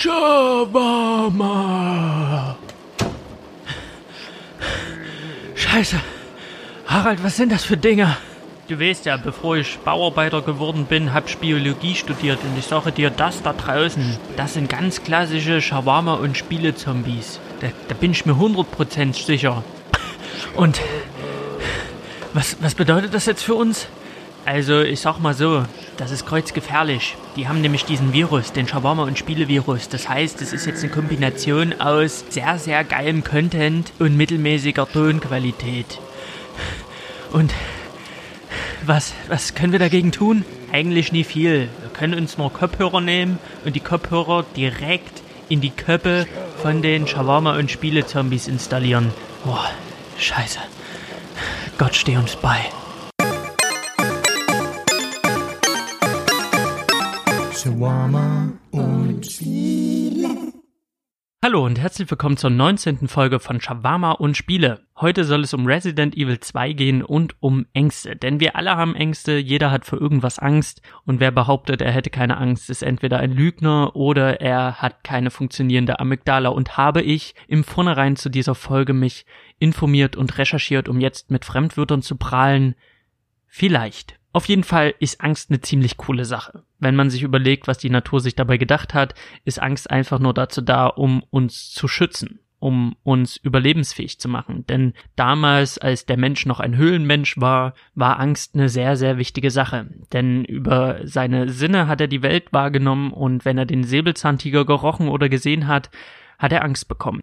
Shawarma. Scheiße. Harald, was sind das für Dinger? Du weißt ja, bevor ich Bauarbeiter geworden bin, hab ich Biologie studiert und ich sage dir, das da draußen, das sind ganz klassische Shawarma- und Spielezombies. Da, da bin ich mir 100% sicher. Und was, was bedeutet das jetzt für uns? Also, ich sag mal so, das ist kreuzgefährlich. Die haben nämlich diesen Virus, den Shawarma- und Spielevirus. Das heißt, es ist jetzt eine Kombination aus sehr, sehr geilem Content und mittelmäßiger Tonqualität. Und was, was können wir dagegen tun? Eigentlich nie viel. Wir können uns nur Kopfhörer nehmen und die Kopfhörer direkt in die Köpfe von den Shawarma- und Spielezombies installieren. Boah, scheiße. Gott steh uns bei. Shawarma und Hallo und herzlich willkommen zur 19. Folge von Shawarma und Spiele. Heute soll es um Resident Evil 2 gehen und um Ängste. Denn wir alle haben Ängste, jeder hat für irgendwas Angst und wer behauptet, er hätte keine Angst, ist entweder ein Lügner oder er hat keine funktionierende Amygdala. Und habe ich im Vornherein zu dieser Folge mich informiert und recherchiert, um jetzt mit Fremdwörtern zu prahlen? Vielleicht. Auf jeden Fall ist Angst eine ziemlich coole Sache. Wenn man sich überlegt, was die Natur sich dabei gedacht hat, ist Angst einfach nur dazu da, um uns zu schützen, um uns überlebensfähig zu machen. Denn damals, als der Mensch noch ein Höhlenmensch war, war Angst eine sehr, sehr wichtige Sache. Denn über seine Sinne hat er die Welt wahrgenommen und wenn er den Säbelzahntiger gerochen oder gesehen hat, hat er Angst bekommen.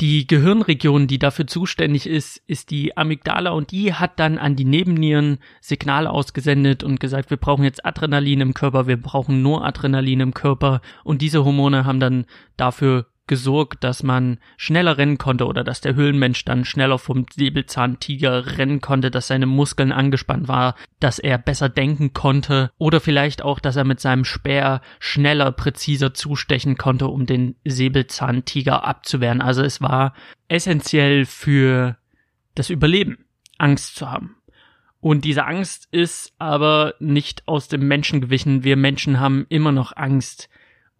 Die Gehirnregion, die dafür zuständig ist, ist die Amygdala und die hat dann an die Nebennieren Signale ausgesendet und gesagt, wir brauchen jetzt Adrenalin im Körper, wir brauchen nur Adrenalin im Körper und diese Hormone haben dann dafür gesorgt, dass man schneller rennen konnte oder dass der Höhlenmensch dann schneller vom Säbelzahntiger rennen konnte, dass seine Muskeln angespannt war, dass er besser denken konnte oder vielleicht auch, dass er mit seinem Speer schneller, präziser zustechen konnte, um den Säbelzahntiger abzuwehren. Also es war essentiell für das Überleben, Angst zu haben. Und diese Angst ist aber nicht aus dem Menschen gewichen. Wir Menschen haben immer noch Angst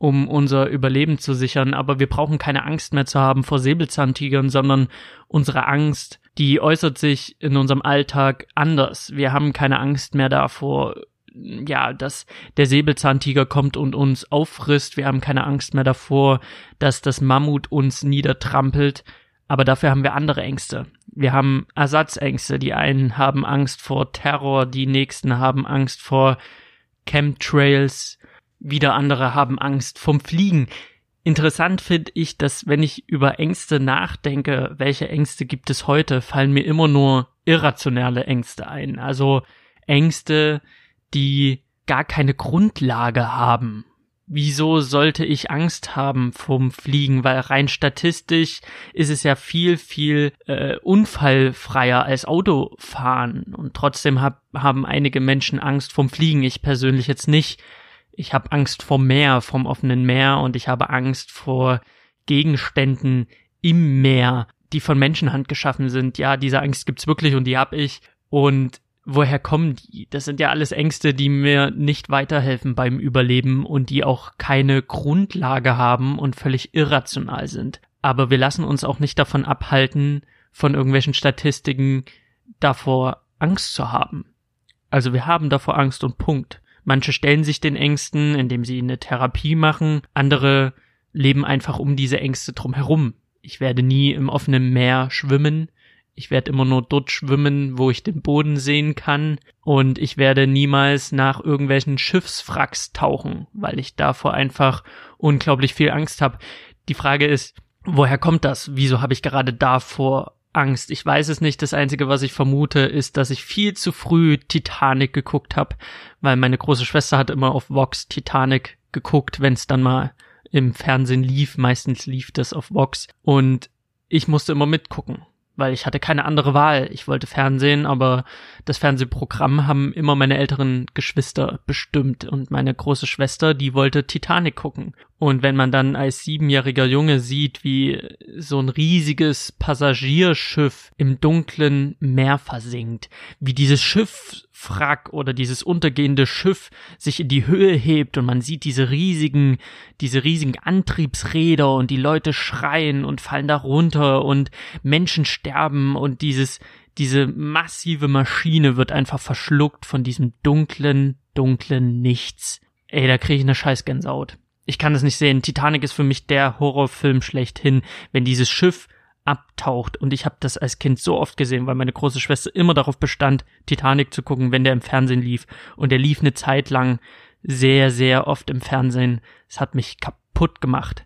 um unser Überleben zu sichern, aber wir brauchen keine Angst mehr zu haben vor Säbelzahntigern, sondern unsere Angst, die äußert sich in unserem Alltag anders. Wir haben keine Angst mehr davor, ja, dass der Säbelzahntiger kommt und uns auffrisst. Wir haben keine Angst mehr davor, dass das Mammut uns niedertrampelt. Aber dafür haben wir andere Ängste. Wir haben Ersatzängste. Die einen haben Angst vor Terror, die nächsten haben Angst vor Chemtrails, wieder andere haben Angst vom Fliegen. Interessant finde ich, dass wenn ich über Ängste nachdenke, welche Ängste gibt es heute, fallen mir immer nur irrationale Ängste ein. Also Ängste, die gar keine Grundlage haben. Wieso sollte ich Angst haben vom Fliegen? Weil rein statistisch ist es ja viel, viel äh, unfallfreier als Autofahren. Und trotzdem hab, haben einige Menschen Angst vom Fliegen. Ich persönlich jetzt nicht. Ich habe Angst vor Meer, vom offenen Meer und ich habe Angst vor Gegenständen im Meer, die von Menschenhand geschaffen sind. Ja, diese Angst gibt's wirklich und die hab ich. Und woher kommen die? Das sind ja alles Ängste, die mir nicht weiterhelfen beim Überleben und die auch keine Grundlage haben und völlig irrational sind. Aber wir lassen uns auch nicht davon abhalten, von irgendwelchen Statistiken davor Angst zu haben. Also wir haben davor Angst und Punkt. Manche stellen sich den Ängsten, indem sie eine Therapie machen. Andere leben einfach um diese Ängste drum herum. Ich werde nie im offenen Meer schwimmen. Ich werde immer nur dort schwimmen, wo ich den Boden sehen kann. Und ich werde niemals nach irgendwelchen Schiffswracks tauchen, weil ich davor einfach unglaublich viel Angst habe. Die Frage ist, woher kommt das? Wieso habe ich gerade davor Angst. Ich weiß es nicht. Das Einzige, was ich vermute, ist, dass ich viel zu früh Titanic geguckt habe, weil meine große Schwester hat immer auf Vox Titanic geguckt, wenn es dann mal im Fernsehen lief. Meistens lief das auf Vox. Und ich musste immer mitgucken. Weil ich hatte keine andere Wahl. Ich wollte Fernsehen, aber das Fernsehprogramm haben immer meine älteren Geschwister bestimmt und meine große Schwester, die wollte Titanic gucken. Und wenn man dann als siebenjähriger Junge sieht, wie so ein riesiges Passagierschiff im dunklen Meer versinkt, wie dieses Schiffwrack oder dieses untergehende Schiff sich in die Höhe hebt und man sieht diese riesigen, diese riesigen Antriebsräder und die Leute schreien und fallen da runter und Menschen sterben und dieses, diese massive Maschine wird einfach verschluckt von diesem dunklen, dunklen Nichts. Ey, da kriege ich eine Scheißgänsehaut. Ich kann es nicht sehen. Titanic ist für mich der Horrorfilm schlechthin, wenn dieses Schiff abtaucht. Und ich habe das als Kind so oft gesehen, weil meine große Schwester immer darauf bestand, Titanic zu gucken, wenn der im Fernsehen lief. Und der lief eine Zeit lang sehr, sehr oft im Fernsehen. Es hat mich kaputt gemacht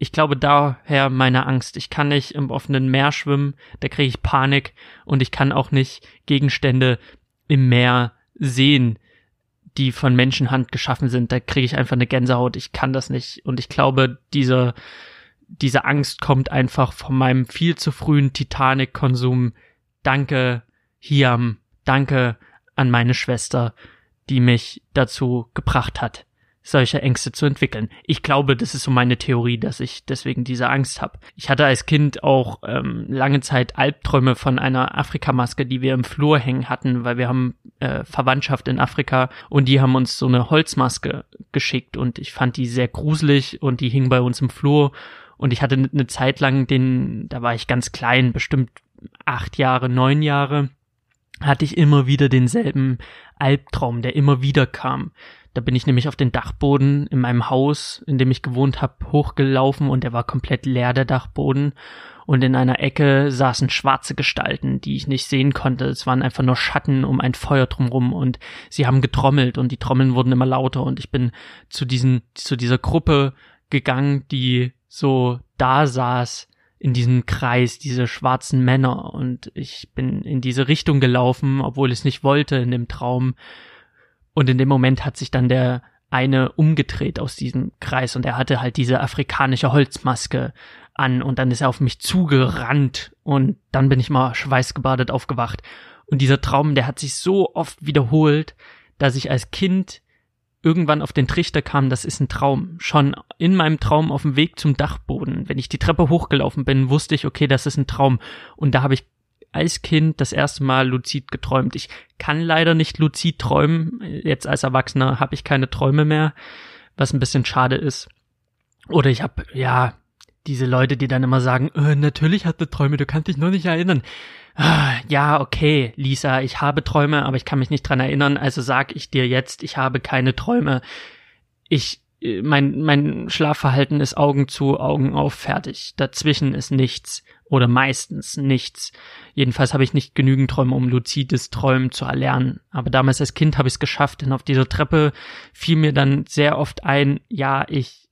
ich glaube daher meine Angst. Ich kann nicht im offenen Meer schwimmen, da kriege ich Panik und ich kann auch nicht Gegenstände im Meer sehen, die von Menschenhand geschaffen sind. Da kriege ich einfach eine Gänsehaut. Ich kann das nicht. Und ich glaube, diese, diese Angst kommt einfach von meinem viel zu frühen Titanic-Konsum. Danke, Hiam. Danke an meine Schwester, die mich dazu gebracht hat solche Ängste zu entwickeln. Ich glaube, das ist so meine Theorie, dass ich deswegen diese Angst habe. Ich hatte als Kind auch ähm, lange Zeit Albträume von einer Afrikamaske, die wir im Flur hängen hatten, weil wir haben äh, Verwandtschaft in Afrika und die haben uns so eine Holzmaske geschickt und ich fand die sehr gruselig und die hing bei uns im Flur und ich hatte eine Zeit lang den, da war ich ganz klein, bestimmt acht Jahre, neun Jahre, hatte ich immer wieder denselben Albtraum, der immer wieder kam. Da bin ich nämlich auf den Dachboden in meinem Haus, in dem ich gewohnt habe, hochgelaufen und der war komplett leer, der Dachboden. Und in einer Ecke saßen schwarze Gestalten, die ich nicht sehen konnte. Es waren einfach nur Schatten um ein Feuer drumrum und sie haben getrommelt und die Trommeln wurden immer lauter und ich bin zu diesen, zu dieser Gruppe gegangen, die so da saß in diesem Kreis, diese schwarzen Männer und ich bin in diese Richtung gelaufen, obwohl es nicht wollte in dem Traum und in dem Moment hat sich dann der eine umgedreht aus diesem Kreis und er hatte halt diese afrikanische Holzmaske an und dann ist er auf mich zugerannt und dann bin ich mal schweißgebadet aufgewacht. Und dieser Traum, der hat sich so oft wiederholt, dass ich als Kind irgendwann auf den Trichter kam, das ist ein Traum. Schon in meinem Traum auf dem Weg zum Dachboden, wenn ich die Treppe hochgelaufen bin, wusste ich, okay, das ist ein Traum. Und da habe ich als Kind das erste Mal luzid geträumt. Ich kann leider nicht luzid träumen. Jetzt als Erwachsener habe ich keine Träume mehr, was ein bisschen schade ist. Oder ich habe, ja, diese Leute, die dann immer sagen, äh, natürlich hatte Träume, du kannst dich nur nicht erinnern. Ah, ja, okay, Lisa, ich habe Träume, aber ich kann mich nicht dran erinnern, also sag ich dir jetzt, ich habe keine Träume. Ich mein, mein Schlafverhalten ist Augen zu, Augen auf, fertig. Dazwischen ist nichts oder meistens nichts. Jedenfalls habe ich nicht genügend Träume, um luzides Träumen zu erlernen. Aber damals als Kind habe ich es geschafft, denn auf dieser Treppe fiel mir dann sehr oft ein, ja, ich,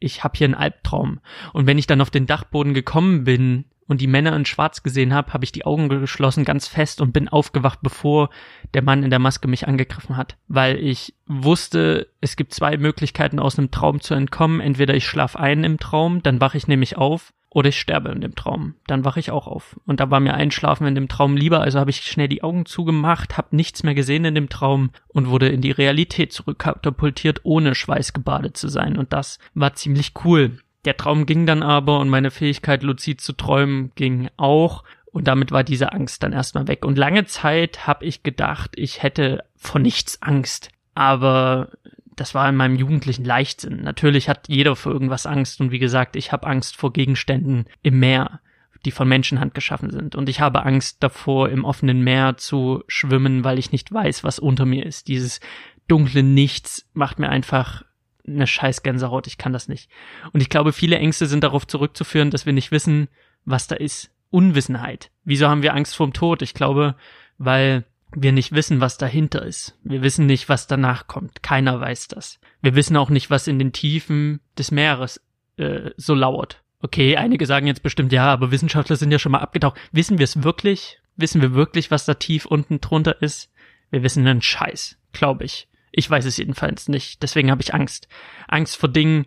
ich habe hier einen Albtraum. Und wenn ich dann auf den Dachboden gekommen bin, und die Männer in Schwarz gesehen habe, habe ich die Augen geschlossen ganz fest und bin aufgewacht, bevor der Mann in der Maske mich angegriffen hat, weil ich wusste, es gibt zwei Möglichkeiten aus einem Traum zu entkommen. Entweder ich schlaf ein im Traum, dann wache ich nämlich auf, oder ich sterbe in dem Traum, dann wache ich auch auf. Und da war mir Einschlafen in dem Traum lieber, also habe ich schnell die Augen zugemacht, habe nichts mehr gesehen in dem Traum und wurde in die Realität zurückkatapultiert, ohne schweißgebadet zu sein. Und das war ziemlich cool. Der Traum ging dann aber und meine Fähigkeit, luzid zu träumen, ging auch. Und damit war diese Angst dann erstmal weg. Und lange Zeit habe ich gedacht, ich hätte vor nichts Angst. Aber das war in meinem jugendlichen Leichtsinn. Natürlich hat jeder vor irgendwas Angst. Und wie gesagt, ich habe Angst vor Gegenständen im Meer, die von Menschenhand geschaffen sind. Und ich habe Angst davor, im offenen Meer zu schwimmen, weil ich nicht weiß, was unter mir ist. Dieses dunkle Nichts macht mir einfach eine scheiß Gänsehaut, ich kann das nicht. Und ich glaube, viele Ängste sind darauf zurückzuführen, dass wir nicht wissen, was da ist. Unwissenheit. Wieso haben wir Angst vorm Tod? Ich glaube, weil wir nicht wissen, was dahinter ist. Wir wissen nicht, was danach kommt. Keiner weiß das. Wir wissen auch nicht, was in den Tiefen des Meeres äh, so lauert. Okay, einige sagen jetzt bestimmt, ja, aber Wissenschaftler sind ja schon mal abgetaucht. Wissen wir es wirklich? Wissen wir wirklich, was da tief unten drunter ist? Wir wissen einen Scheiß, glaube ich. Ich weiß es jedenfalls nicht. Deswegen habe ich Angst. Angst vor Dingen,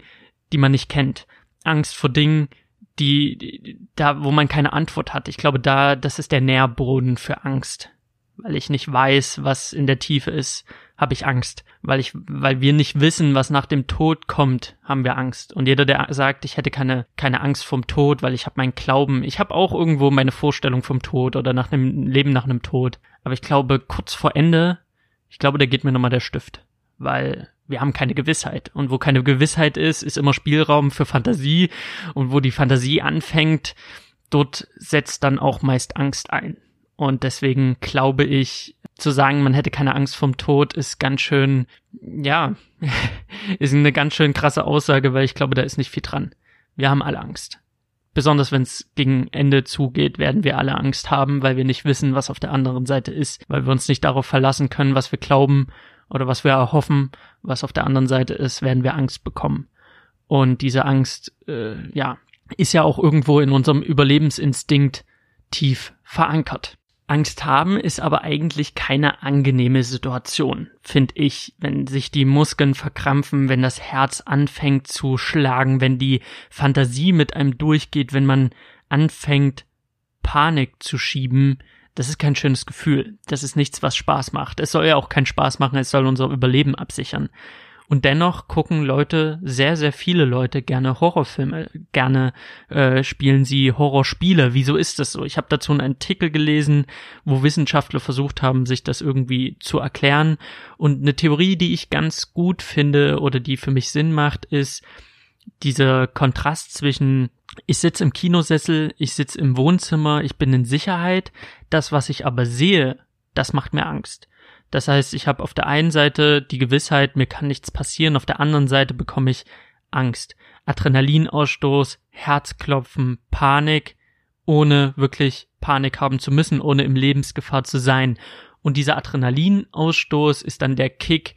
die man nicht kennt. Angst vor Dingen, die, die, da, wo man keine Antwort hat. Ich glaube, da, das ist der Nährboden für Angst. Weil ich nicht weiß, was in der Tiefe ist, habe ich Angst. Weil ich, weil wir nicht wissen, was nach dem Tod kommt, haben wir Angst. Und jeder, der sagt, ich hätte keine, keine Angst vom Tod, weil ich habe meinen Glauben, ich habe auch irgendwo meine Vorstellung vom Tod oder nach einem Leben nach einem Tod. Aber ich glaube, kurz vor Ende, ich glaube, da geht mir nochmal der Stift. Weil wir haben keine Gewissheit. Und wo keine Gewissheit ist, ist immer Spielraum für Fantasie. Und wo die Fantasie anfängt, dort setzt dann auch meist Angst ein. Und deswegen glaube ich, zu sagen, man hätte keine Angst vom Tod, ist ganz schön, ja, ist eine ganz schön krasse Aussage, weil ich glaube, da ist nicht viel dran. Wir haben alle Angst. Besonders wenn es gegen Ende zugeht, werden wir alle Angst haben, weil wir nicht wissen, was auf der anderen Seite ist, weil wir uns nicht darauf verlassen können, was wir glauben oder was wir erhoffen, was auf der anderen Seite ist, werden wir Angst bekommen. Und diese Angst, äh, ja, ist ja auch irgendwo in unserem Überlebensinstinkt tief verankert. Angst haben ist aber eigentlich keine angenehme Situation, finde ich, wenn sich die Muskeln verkrampfen, wenn das Herz anfängt zu schlagen, wenn die Fantasie mit einem durchgeht, wenn man anfängt Panik zu schieben, das ist kein schönes Gefühl. Das ist nichts, was Spaß macht. Es soll ja auch keinen Spaß machen, es soll unser Überleben absichern. Und dennoch gucken Leute, sehr, sehr viele Leute gerne Horrorfilme, gerne äh, spielen sie Horrorspiele. Wieso ist das so? Ich habe dazu einen Artikel gelesen, wo Wissenschaftler versucht haben, sich das irgendwie zu erklären. Und eine Theorie, die ich ganz gut finde oder die für mich Sinn macht, ist dieser Kontrast zwischen ich sitze im Kinosessel, ich sitze im Wohnzimmer, ich bin in Sicherheit. Das, was ich aber sehe, das macht mir Angst. Das heißt, ich habe auf der einen Seite die Gewissheit, mir kann nichts passieren, auf der anderen Seite bekomme ich Angst. Adrenalinausstoß, Herzklopfen, Panik, ohne wirklich Panik haben zu müssen, ohne im Lebensgefahr zu sein. Und dieser Adrenalinausstoß ist dann der Kick,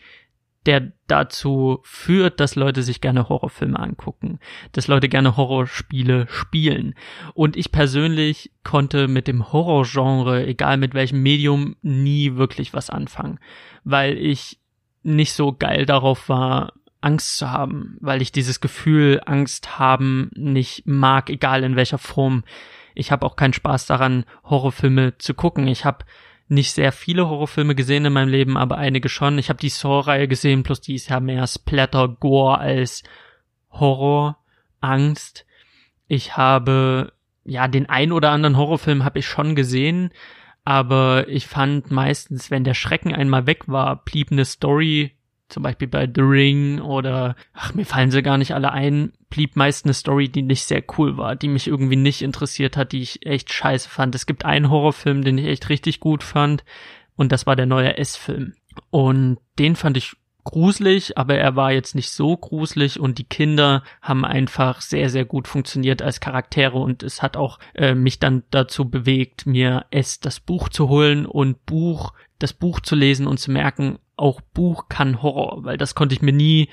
der dazu führt, dass Leute sich gerne Horrorfilme angucken, dass Leute gerne Horrorspiele spielen. Und ich persönlich konnte mit dem Horrorgenre, egal mit welchem Medium, nie wirklich was anfangen, weil ich nicht so geil darauf war, Angst zu haben, weil ich dieses Gefühl Angst haben nicht mag, egal in welcher Form. Ich habe auch keinen Spaß daran, Horrorfilme zu gucken. Ich habe nicht sehr viele Horrorfilme gesehen in meinem Leben, aber einige schon. Ich habe die Saw-Reihe gesehen, plus die ist ja mehr Splatter, Gore als Horror, Angst. Ich habe, ja, den ein oder anderen Horrorfilm habe ich schon gesehen, aber ich fand meistens, wenn der Schrecken einmal weg war, blieb eine Story zum Beispiel bei The Ring oder, ach, mir fallen sie gar nicht alle ein, blieb meist eine Story, die nicht sehr cool war, die mich irgendwie nicht interessiert hat, die ich echt scheiße fand. Es gibt einen Horrorfilm, den ich echt richtig gut fand und das war der neue S-Film. Und den fand ich gruselig, aber er war jetzt nicht so gruselig und die Kinder haben einfach sehr, sehr gut funktioniert als Charaktere und es hat auch äh, mich dann dazu bewegt, mir es das Buch zu holen und Buch, das Buch zu lesen und zu merken, auch Buch kann Horror, weil das konnte ich mir nie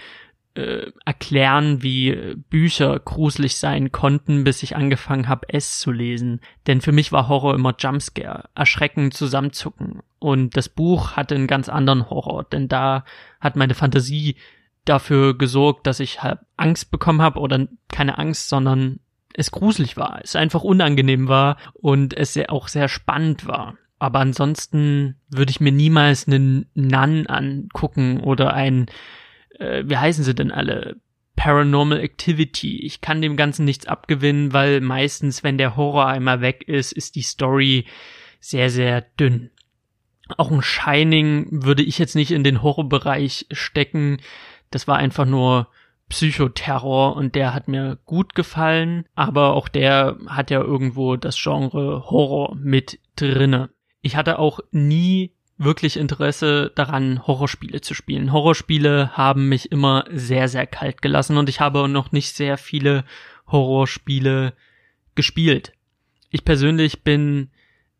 äh, erklären, wie Bücher gruselig sein konnten, bis ich angefangen habe, es zu lesen. Denn für mich war Horror immer Jumpscare, erschrecken, zusammenzucken. Und das Buch hatte einen ganz anderen Horror, denn da hat meine Fantasie dafür gesorgt, dass ich halt Angst bekommen habe oder keine Angst, sondern es gruselig war, es einfach unangenehm war und es auch sehr spannend war. Aber ansonsten würde ich mir niemals einen Nun angucken oder ein, äh, wie heißen sie denn alle? Paranormal Activity. Ich kann dem Ganzen nichts abgewinnen, weil meistens, wenn der Horror einmal weg ist, ist die Story sehr, sehr dünn. Auch ein Shining würde ich jetzt nicht in den Horrorbereich stecken. Das war einfach nur Psychoterror und der hat mir gut gefallen, aber auch der hat ja irgendwo das Genre Horror mit drinne ich hatte auch nie wirklich Interesse daran, Horrorspiele zu spielen. Horrorspiele haben mich immer sehr, sehr kalt gelassen und ich habe noch nicht sehr viele Horrorspiele gespielt. Ich persönlich bin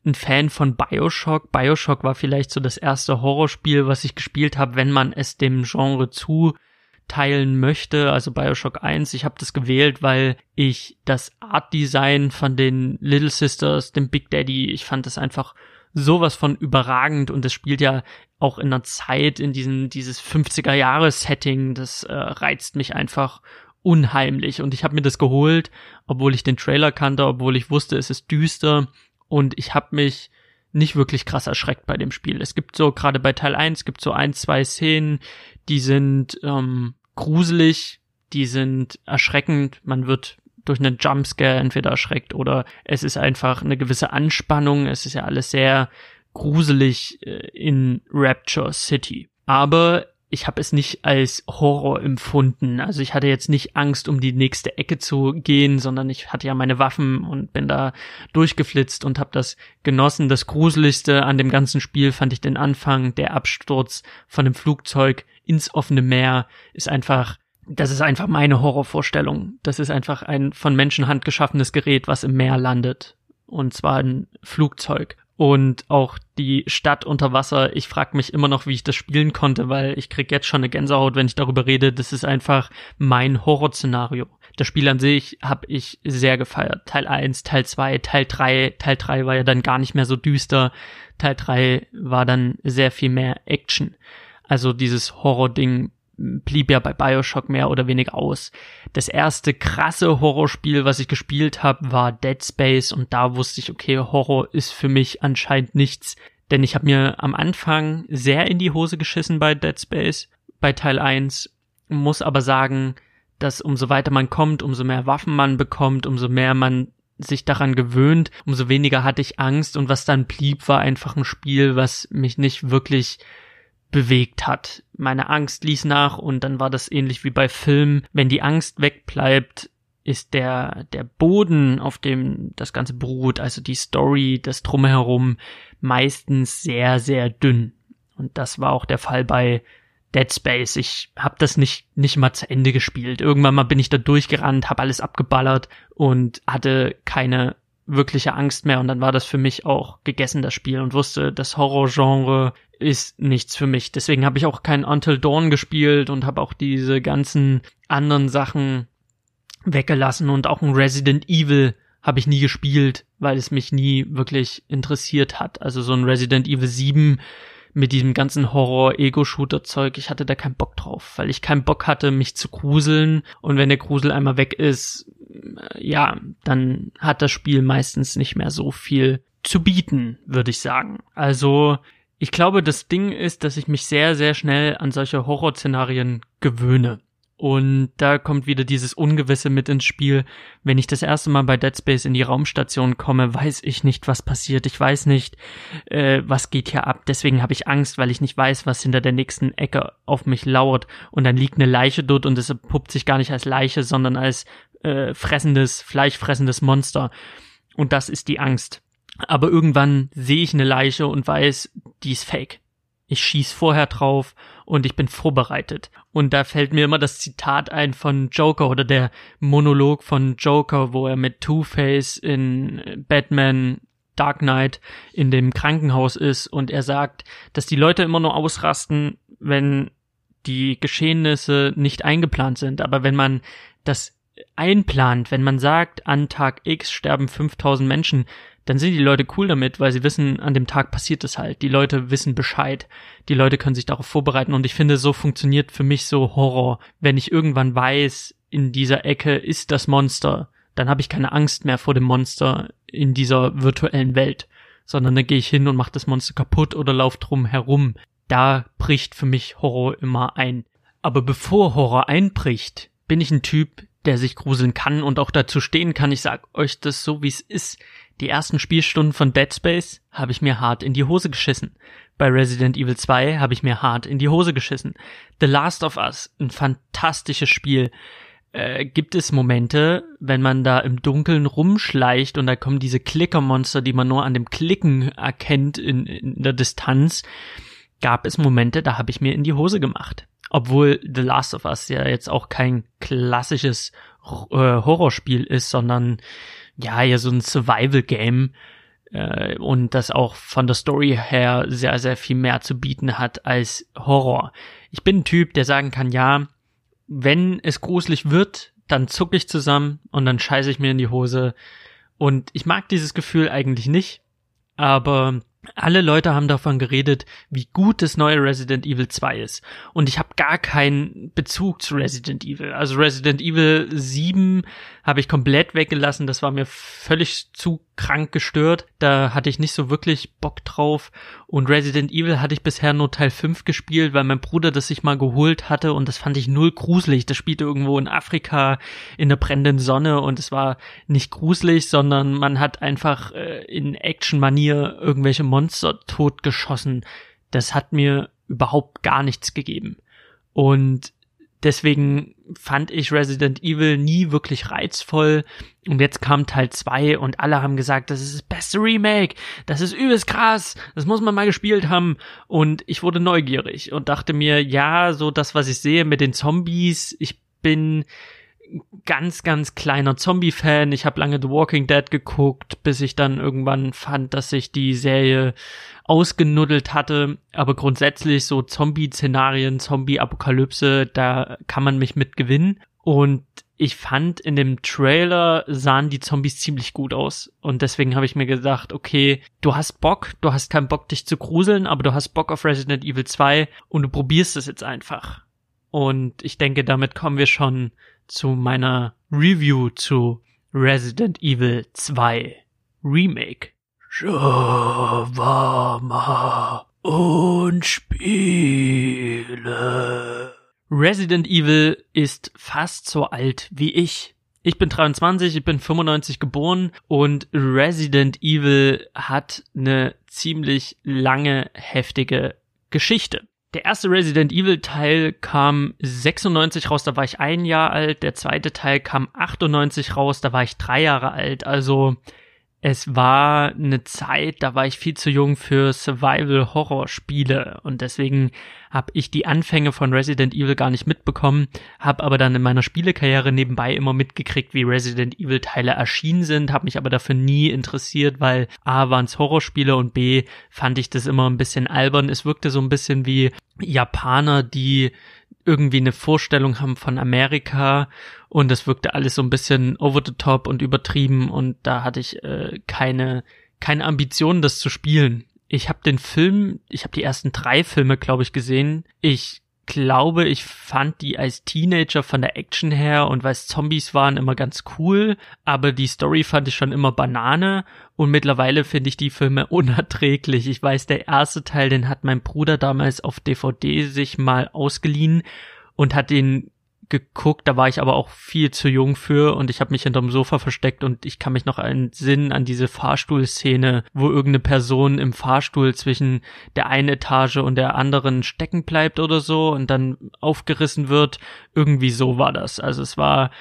ein Fan von Bioshock. Bioshock war vielleicht so das erste Horrorspiel, was ich gespielt habe, wenn man es dem Genre zuteilen möchte. Also Bioshock 1. Ich habe das gewählt, weil ich das Art Design von den Little Sisters, dem Big Daddy, ich fand das einfach sowas von überragend und es spielt ja auch in einer Zeit in diesem dieses 50er Jahre Setting, das äh, reizt mich einfach unheimlich. Und ich habe mir das geholt, obwohl ich den Trailer kannte, obwohl ich wusste, es ist düster. Und ich habe mich nicht wirklich krass erschreckt bei dem Spiel. Es gibt so, gerade bei Teil 1, gibt so ein, zwei Szenen, die sind ähm, gruselig, die sind erschreckend, man wird durch einen Jumpscare entweder erschreckt oder es ist einfach eine gewisse Anspannung, es ist ja alles sehr gruselig äh, in Rapture City. Aber ich habe es nicht als Horror empfunden. Also ich hatte jetzt nicht Angst, um die nächste Ecke zu gehen, sondern ich hatte ja meine Waffen und bin da durchgeflitzt und habe das genossen. Das Gruseligste an dem ganzen Spiel fand ich den Anfang, der Absturz von dem Flugzeug ins offene Meer ist einfach das ist einfach meine Horrorvorstellung. Das ist einfach ein von Menschenhand geschaffenes Gerät, was im Meer landet. Und zwar ein Flugzeug und auch die Stadt unter Wasser. Ich frage mich immer noch, wie ich das spielen konnte, weil ich krieg jetzt schon eine Gänsehaut, wenn ich darüber rede. Das ist einfach mein Horrorszenario. Das Spiel an sich habe ich sehr gefeiert. Teil 1, Teil 2, Teil 3. Teil 3 war ja dann gar nicht mehr so düster. Teil 3 war dann sehr viel mehr Action. Also dieses Horror-Ding blieb ja bei Bioshock mehr oder weniger aus. Das erste krasse Horrorspiel, was ich gespielt habe, war Dead Space und da wusste ich, okay, Horror ist für mich anscheinend nichts, denn ich habe mir am Anfang sehr in die Hose geschissen bei Dead Space, bei Teil 1, muss aber sagen, dass umso weiter man kommt, umso mehr Waffen man bekommt, umso mehr man sich daran gewöhnt, umso weniger hatte ich Angst. Und was dann blieb, war einfach ein Spiel, was mich nicht wirklich bewegt hat. Meine Angst ließ nach und dann war das ähnlich wie bei Filmen. Wenn die Angst wegbleibt, ist der, der Boden, auf dem das Ganze beruht, also die Story, das Drumherum, meistens sehr, sehr dünn. Und das war auch der Fall bei Dead Space. Ich habe das nicht nicht mal zu Ende gespielt. Irgendwann mal bin ich da durchgerannt, habe alles abgeballert und hatte keine wirkliche Angst mehr und dann war das für mich auch gegessen das Spiel und wusste, das Horrorgenre ist nichts für mich. Deswegen habe ich auch kein Until Dawn gespielt und habe auch diese ganzen anderen Sachen weggelassen und auch ein Resident Evil habe ich nie gespielt, weil es mich nie wirklich interessiert hat. Also so ein Resident Evil 7 mit diesem ganzen Horror-Ego-Shooter-Zeug, ich hatte da keinen Bock drauf, weil ich keinen Bock hatte, mich zu gruseln. Und wenn der Grusel einmal weg ist, äh, ja, dann hat das Spiel meistens nicht mehr so viel zu bieten, würde ich sagen. Also ich glaube, das Ding ist, dass ich mich sehr, sehr schnell an solche Horrorszenarien gewöhne. Und da kommt wieder dieses Ungewisse mit ins Spiel. Wenn ich das erste Mal bei Dead Space in die Raumstation komme, weiß ich nicht, was passiert. Ich weiß nicht, äh, was geht hier ab. Deswegen habe ich Angst, weil ich nicht weiß, was hinter der nächsten Ecke auf mich lauert. Und dann liegt eine Leiche dort und es puppt sich gar nicht als Leiche, sondern als äh, fressendes, fleischfressendes Monster. Und das ist die Angst. Aber irgendwann sehe ich eine Leiche und weiß, die ist fake. Ich schieß vorher drauf und ich bin vorbereitet. Und da fällt mir immer das Zitat ein von Joker oder der Monolog von Joker, wo er mit Two-Face in Batman Dark Knight in dem Krankenhaus ist und er sagt, dass die Leute immer nur ausrasten, wenn die Geschehnisse nicht eingeplant sind. Aber wenn man das einplant, wenn man sagt, an Tag X sterben 5000 Menschen, dann sind die Leute cool damit, weil sie wissen, an dem Tag passiert es halt. Die Leute wissen Bescheid. Die Leute können sich darauf vorbereiten. Und ich finde, so funktioniert für mich so Horror. Wenn ich irgendwann weiß, in dieser Ecke ist das Monster, dann habe ich keine Angst mehr vor dem Monster in dieser virtuellen Welt, sondern dann gehe ich hin und mache das Monster kaputt oder lauf drum herum. Da bricht für mich Horror immer ein. Aber bevor Horror einbricht, bin ich ein Typ, der sich gruseln kann und auch dazu stehen kann. Ich sag euch das so, wie es ist. Die ersten Spielstunden von Dead Space habe ich mir hart in die Hose geschissen. Bei Resident Evil 2 habe ich mir hart in die Hose geschissen. The Last of Us, ein fantastisches Spiel. Äh, gibt es Momente, wenn man da im Dunkeln rumschleicht und da kommen diese Klickermonster, die man nur an dem Klicken erkennt in, in der Distanz, gab es Momente, da habe ich mir in die Hose gemacht. Obwohl The Last of Us ja jetzt auch kein klassisches äh, Horrorspiel ist, sondern ja, ja so ein Survival-Game äh, und das auch von der Story her sehr, sehr viel mehr zu bieten hat als Horror. Ich bin ein Typ, der sagen kann, ja, wenn es gruselig wird, dann zuck ich zusammen und dann scheiße ich mir in die Hose. Und ich mag dieses Gefühl eigentlich nicht, aber alle Leute haben davon geredet, wie gut das neue Resident Evil 2 ist. Und ich habe gar keinen Bezug zu Resident Evil. Also Resident Evil 7 habe ich komplett weggelassen. Das war mir völlig zu krank gestört. Da hatte ich nicht so wirklich Bock drauf. Und Resident Evil hatte ich bisher nur Teil 5 gespielt, weil mein Bruder das sich mal geholt hatte und das fand ich null gruselig. Das spielte irgendwo in Afrika in der brennenden Sonne und es war nicht gruselig, sondern man hat einfach äh, in Action-Manier irgendwelche Monster totgeschossen. Das hat mir überhaupt gar nichts gegeben. Und Deswegen fand ich Resident Evil nie wirklich reizvoll. Und jetzt kam Teil 2 und alle haben gesagt, das ist das beste Remake. Das ist übelst krass. Das muss man mal gespielt haben. Und ich wurde neugierig und dachte mir, ja, so das, was ich sehe mit den Zombies, ich bin ganz, ganz kleiner Zombie-Fan. Ich habe lange The Walking Dead geguckt, bis ich dann irgendwann fand, dass sich die Serie ausgenuddelt hatte. Aber grundsätzlich so Zombie-Szenarien, Zombie-Apokalypse, da kann man mich mit gewinnen. Und ich fand in dem Trailer sahen die Zombies ziemlich gut aus. Und deswegen habe ich mir gedacht, okay, du hast Bock, du hast keinen Bock, dich zu gruseln, aber du hast Bock auf Resident Evil 2 und du probierst es jetzt einfach. Und ich denke, damit kommen wir schon zu meiner Review zu Resident Evil 2 Remake. Shawarma und Spiele. Resident Evil ist fast so alt wie ich. Ich bin 23, ich bin 95 geboren und Resident Evil hat eine ziemlich lange, heftige Geschichte. Der erste Resident Evil Teil kam 96 raus, da war ich ein Jahr alt. Der zweite Teil kam 98 raus, da war ich drei Jahre alt. Also es war eine Zeit, da war ich viel zu jung für Survival-Horror-Spiele und deswegen habe ich die Anfänge von Resident Evil gar nicht mitbekommen, habe aber dann in meiner Spielekarriere nebenbei immer mitgekriegt, wie Resident Evil Teile erschienen sind, habe mich aber dafür nie interessiert, weil A waren es Horrorspiele und B fand ich das immer ein bisschen albern. Es wirkte so ein bisschen wie Japaner, die irgendwie eine Vorstellung haben von Amerika und es wirkte alles so ein bisschen over the top und übertrieben und da hatte ich äh, keine keine Ambition, das zu spielen. Ich habe den Film, ich habe die ersten drei Filme, glaube ich, gesehen. Ich glaube, ich fand die als Teenager von der Action her und weil es Zombies waren immer ganz cool, aber die Story fand ich schon immer Banane und mittlerweile finde ich die Filme unerträglich. Ich weiß, der erste Teil, den hat mein Bruder damals auf DVD sich mal ausgeliehen und hat den geguckt, da war ich aber auch viel zu jung für und ich habe mich hinterm Sofa versteckt und ich kann mich noch einen Sinn an diese Fahrstuhlszene, wo irgendeine Person im Fahrstuhl zwischen der einen Etage und der anderen stecken bleibt oder so und dann aufgerissen wird. Irgendwie so war das. Also es war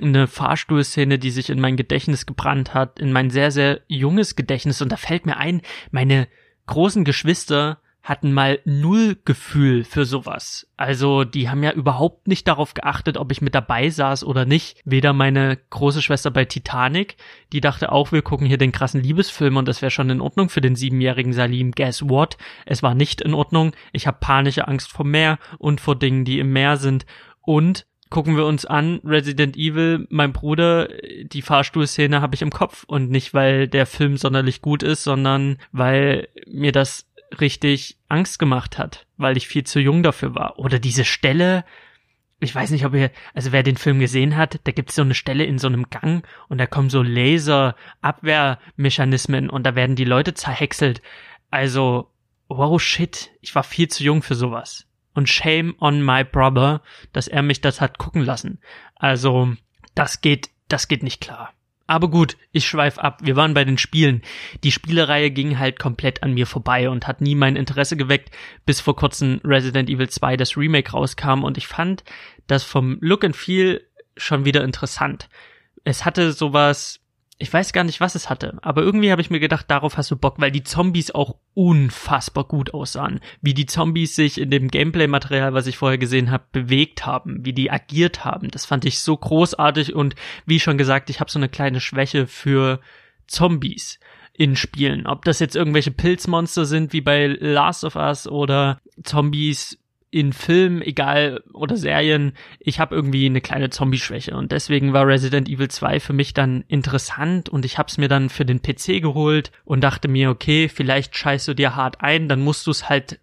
eine Fahrstuhlszene, die sich in mein Gedächtnis gebrannt hat, in mein sehr, sehr junges Gedächtnis und da fällt mir ein, meine großen Geschwister hatten mal null Gefühl für sowas. Also die haben ja überhaupt nicht darauf geachtet, ob ich mit dabei saß oder nicht. Weder meine große Schwester bei Titanic, die dachte auch, wir gucken hier den krassen Liebesfilm und das wäre schon in Ordnung für den siebenjährigen Salim. Guess what? Es war nicht in Ordnung. Ich habe panische Angst vor Meer und vor Dingen, die im Meer sind. Und gucken wir uns an, Resident Evil, mein Bruder, die Fahrstuhlszene habe ich im Kopf und nicht, weil der Film sonderlich gut ist, sondern weil mir das richtig Angst gemacht hat, weil ich viel zu jung dafür war. Oder diese Stelle, ich weiß nicht, ob ihr, also wer den Film gesehen hat, da gibt es so eine Stelle in so einem Gang und da kommen so Laser-Abwehrmechanismen und da werden die Leute zerhäckselt. Also, wow shit, ich war viel zu jung für sowas. Und shame on my brother, dass er mich das hat gucken lassen. Also, das geht, das geht nicht klar. Aber gut, ich schweif ab. Wir waren bei den Spielen. Die Spielereihe ging halt komplett an mir vorbei und hat nie mein Interesse geweckt, bis vor kurzem Resident Evil 2 das Remake rauskam und ich fand das vom Look and Feel schon wieder interessant. Es hatte sowas ich weiß gar nicht, was es hatte, aber irgendwie habe ich mir gedacht, darauf hast du Bock, weil die Zombies auch unfassbar gut aussahen. Wie die Zombies sich in dem Gameplay-Material, was ich vorher gesehen habe, bewegt haben, wie die agiert haben. Das fand ich so großartig und wie schon gesagt, ich habe so eine kleine Schwäche für Zombies in Spielen. Ob das jetzt irgendwelche Pilzmonster sind wie bei Last of Us oder Zombies in Filmen, egal oder Serien, ich habe irgendwie eine kleine Zombie-Schwäche und deswegen war Resident Evil 2 für mich dann interessant und ich habe es mir dann für den PC geholt und dachte mir, okay, vielleicht scheißt du dir hart ein, dann musst du es halt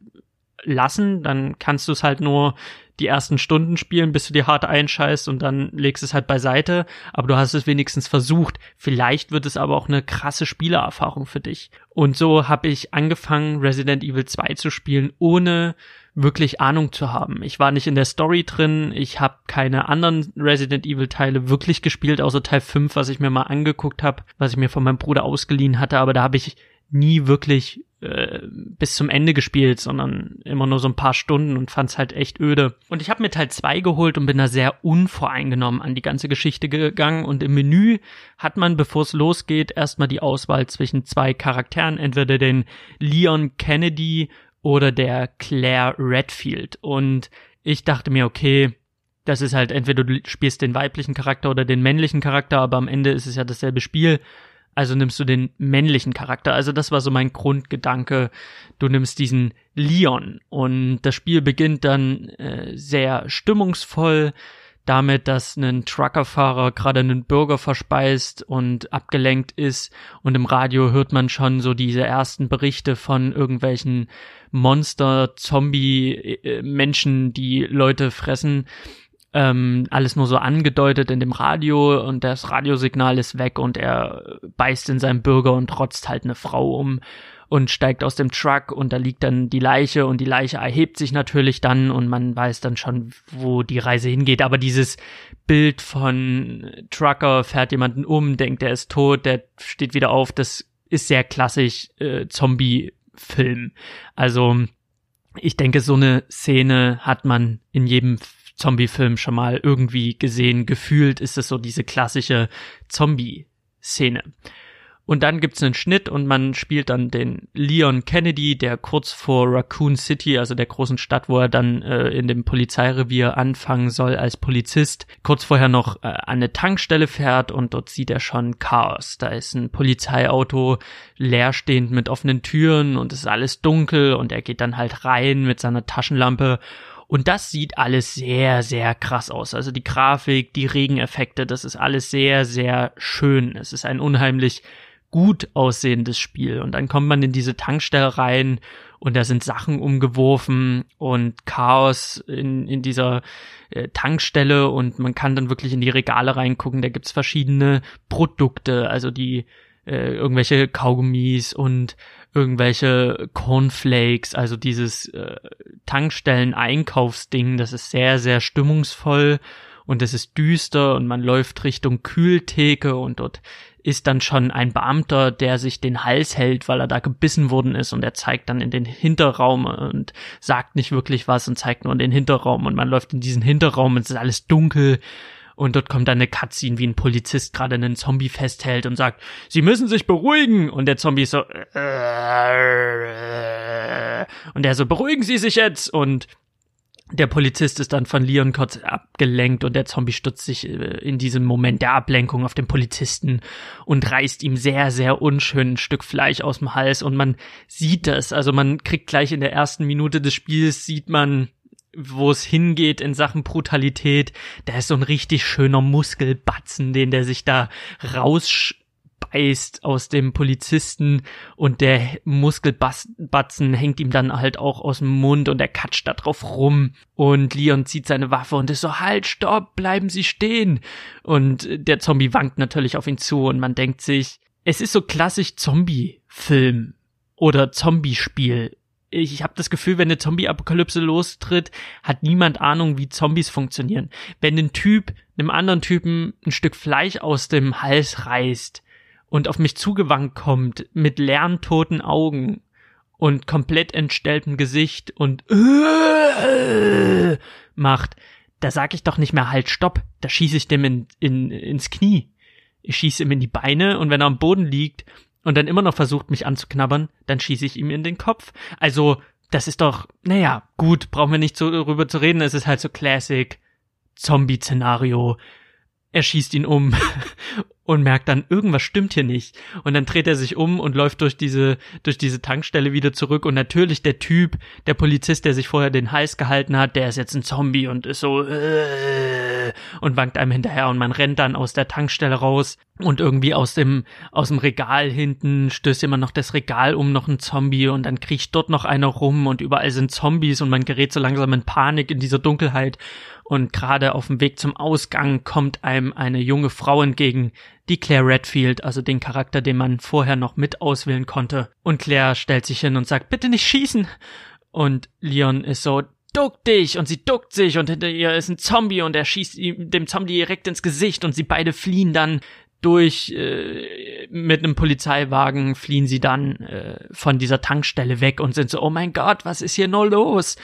lassen, dann kannst du es halt nur die ersten Stunden spielen, bis du dir hart einscheißt und dann legst es halt beiseite, aber du hast es wenigstens versucht. Vielleicht wird es aber auch eine krasse Spielererfahrung für dich. Und so habe ich angefangen, Resident Evil 2 zu spielen, ohne wirklich Ahnung zu haben. Ich war nicht in der Story drin, ich habe keine anderen Resident Evil Teile wirklich gespielt, außer Teil 5, was ich mir mal angeguckt habe, was ich mir von meinem Bruder ausgeliehen hatte, aber da habe ich nie wirklich äh, bis zum Ende gespielt, sondern immer nur so ein paar Stunden und fand's halt echt öde. Und ich habe mir Teil 2 geholt und bin da sehr unvoreingenommen an die ganze Geschichte gegangen und im Menü hat man, bevor es losgeht, erstmal die Auswahl zwischen zwei Charakteren, entweder den Leon Kennedy oder der Claire Redfield. Und ich dachte mir, okay, das ist halt entweder du spielst den weiblichen Charakter oder den männlichen Charakter, aber am Ende ist es ja dasselbe Spiel. Also nimmst du den männlichen Charakter. Also das war so mein Grundgedanke. Du nimmst diesen Leon und das Spiel beginnt dann äh, sehr stimmungsvoll damit, dass ein Truckerfahrer gerade einen Bürger verspeist und abgelenkt ist. Und im Radio hört man schon so diese ersten Berichte von irgendwelchen Monster, Zombie, Menschen, die Leute fressen. Ähm, alles nur so angedeutet in dem Radio und das Radiosignal ist weg und er beißt in seinem Bürger und trotzt halt eine Frau um und steigt aus dem Truck und da liegt dann die Leiche und die Leiche erhebt sich natürlich dann und man weiß dann schon, wo die Reise hingeht. Aber dieses Bild von Trucker fährt jemanden um, denkt, er ist tot, der steht wieder auf, das ist sehr klassisch äh, Zombie-Film. Also ich denke, so eine Szene hat man in jedem Zombie-Film schon mal irgendwie gesehen. Gefühlt ist es so diese klassische Zombie-Szene. Und dann gibt's einen Schnitt und man spielt dann den Leon Kennedy, der kurz vor Raccoon City, also der großen Stadt, wo er dann äh, in dem Polizeirevier anfangen soll als Polizist, kurz vorher noch äh, an eine Tankstelle fährt und dort sieht er schon Chaos. Da ist ein Polizeiauto leerstehend mit offenen Türen und es ist alles dunkel und er geht dann halt rein mit seiner Taschenlampe und das sieht alles sehr, sehr krass aus. Also die Grafik, die Regeneffekte, das ist alles sehr, sehr schön. Es ist ein unheimlich gut aussehendes Spiel. Und dann kommt man in diese Tankstelle rein und da sind Sachen umgeworfen und Chaos in, in dieser äh, Tankstelle und man kann dann wirklich in die Regale reingucken. Da gibt's verschiedene Produkte, also die äh, irgendwelche Kaugummis und irgendwelche Cornflakes, also dieses äh, Tankstellen-Einkaufsding, das ist sehr, sehr stimmungsvoll und es ist düster und man läuft Richtung Kühltheke und dort ist dann schon ein Beamter, der sich den Hals hält, weil er da gebissen worden ist und er zeigt dann in den Hinterraum und sagt nicht wirklich was und zeigt nur in den Hinterraum und man läuft in diesen Hinterraum und es ist alles dunkel und dort kommt dann eine Cutscene, wie ein Polizist gerade einen Zombie festhält und sagt, sie müssen sich beruhigen. Und der Zombie ist so, äh, und er so, beruhigen Sie sich jetzt. Und der Polizist ist dann von Leon kurz abgelenkt und der Zombie stürzt sich äh, in diesem Moment der Ablenkung auf den Polizisten und reißt ihm sehr, sehr unschön ein Stück Fleisch aus dem Hals und man sieht das. Also man kriegt gleich in der ersten Minute des Spiels sieht man wo es hingeht in Sachen Brutalität. Da ist so ein richtig schöner Muskelbatzen, den der sich da rausbeißt aus dem Polizisten und der Muskelbatzen hängt ihm dann halt auch aus dem Mund und er katscht da drauf rum und Leon zieht seine Waffe und ist so, halt, stopp, bleiben Sie stehen. Und der Zombie wankt natürlich auf ihn zu und man denkt sich, es ist so klassisch Zombie-Film oder Zombie-Spiel ich habe das Gefühl, wenn eine Zombie-Apokalypse lostritt, hat niemand Ahnung, wie Zombies funktionieren. Wenn ein Typ einem anderen Typen ein Stück Fleisch aus dem Hals reißt und auf mich zugewandt kommt mit lerntoten Augen und komplett entstelltem Gesicht und äh, macht, da sag ich doch nicht mehr halt stopp, da schieße ich dem in, in, ins Knie. Ich schieße ihm in die Beine und wenn er am Boden liegt, und dann immer noch versucht, mich anzuknabbern, dann schieße ich ihm in den Kopf. Also, das ist doch, naja, gut, brauchen wir nicht so darüber zu reden, es ist halt so Classic Zombie-Szenario. Er schießt ihn um und merkt dann, irgendwas stimmt hier nicht. Und dann dreht er sich um und läuft durch diese, durch diese Tankstelle wieder zurück. Und natürlich der Typ, der Polizist, der sich vorher den Hals gehalten hat, der ist jetzt ein Zombie und ist so äh, und wankt einem hinterher. Und man rennt dann aus der Tankstelle raus und irgendwie aus dem, aus dem Regal hinten stößt immer noch das Regal um, noch ein Zombie. Und dann kriecht dort noch einer rum. Und überall sind Zombies. Und man gerät so langsam in Panik in dieser Dunkelheit und gerade auf dem Weg zum Ausgang kommt einem eine junge Frau entgegen, die Claire Redfield, also den Charakter, den man vorher noch mit auswählen konnte. Und Claire stellt sich hin und sagt, bitte nicht schießen. Und Leon ist so, duck dich und sie duckt sich und hinter ihr ist ein Zombie und er schießt ihm, dem Zombie direkt ins Gesicht und sie beide fliehen dann durch äh, mit einem Polizeiwagen fliehen sie dann äh, von dieser Tankstelle weg und sind so oh mein Gott was ist hier nur los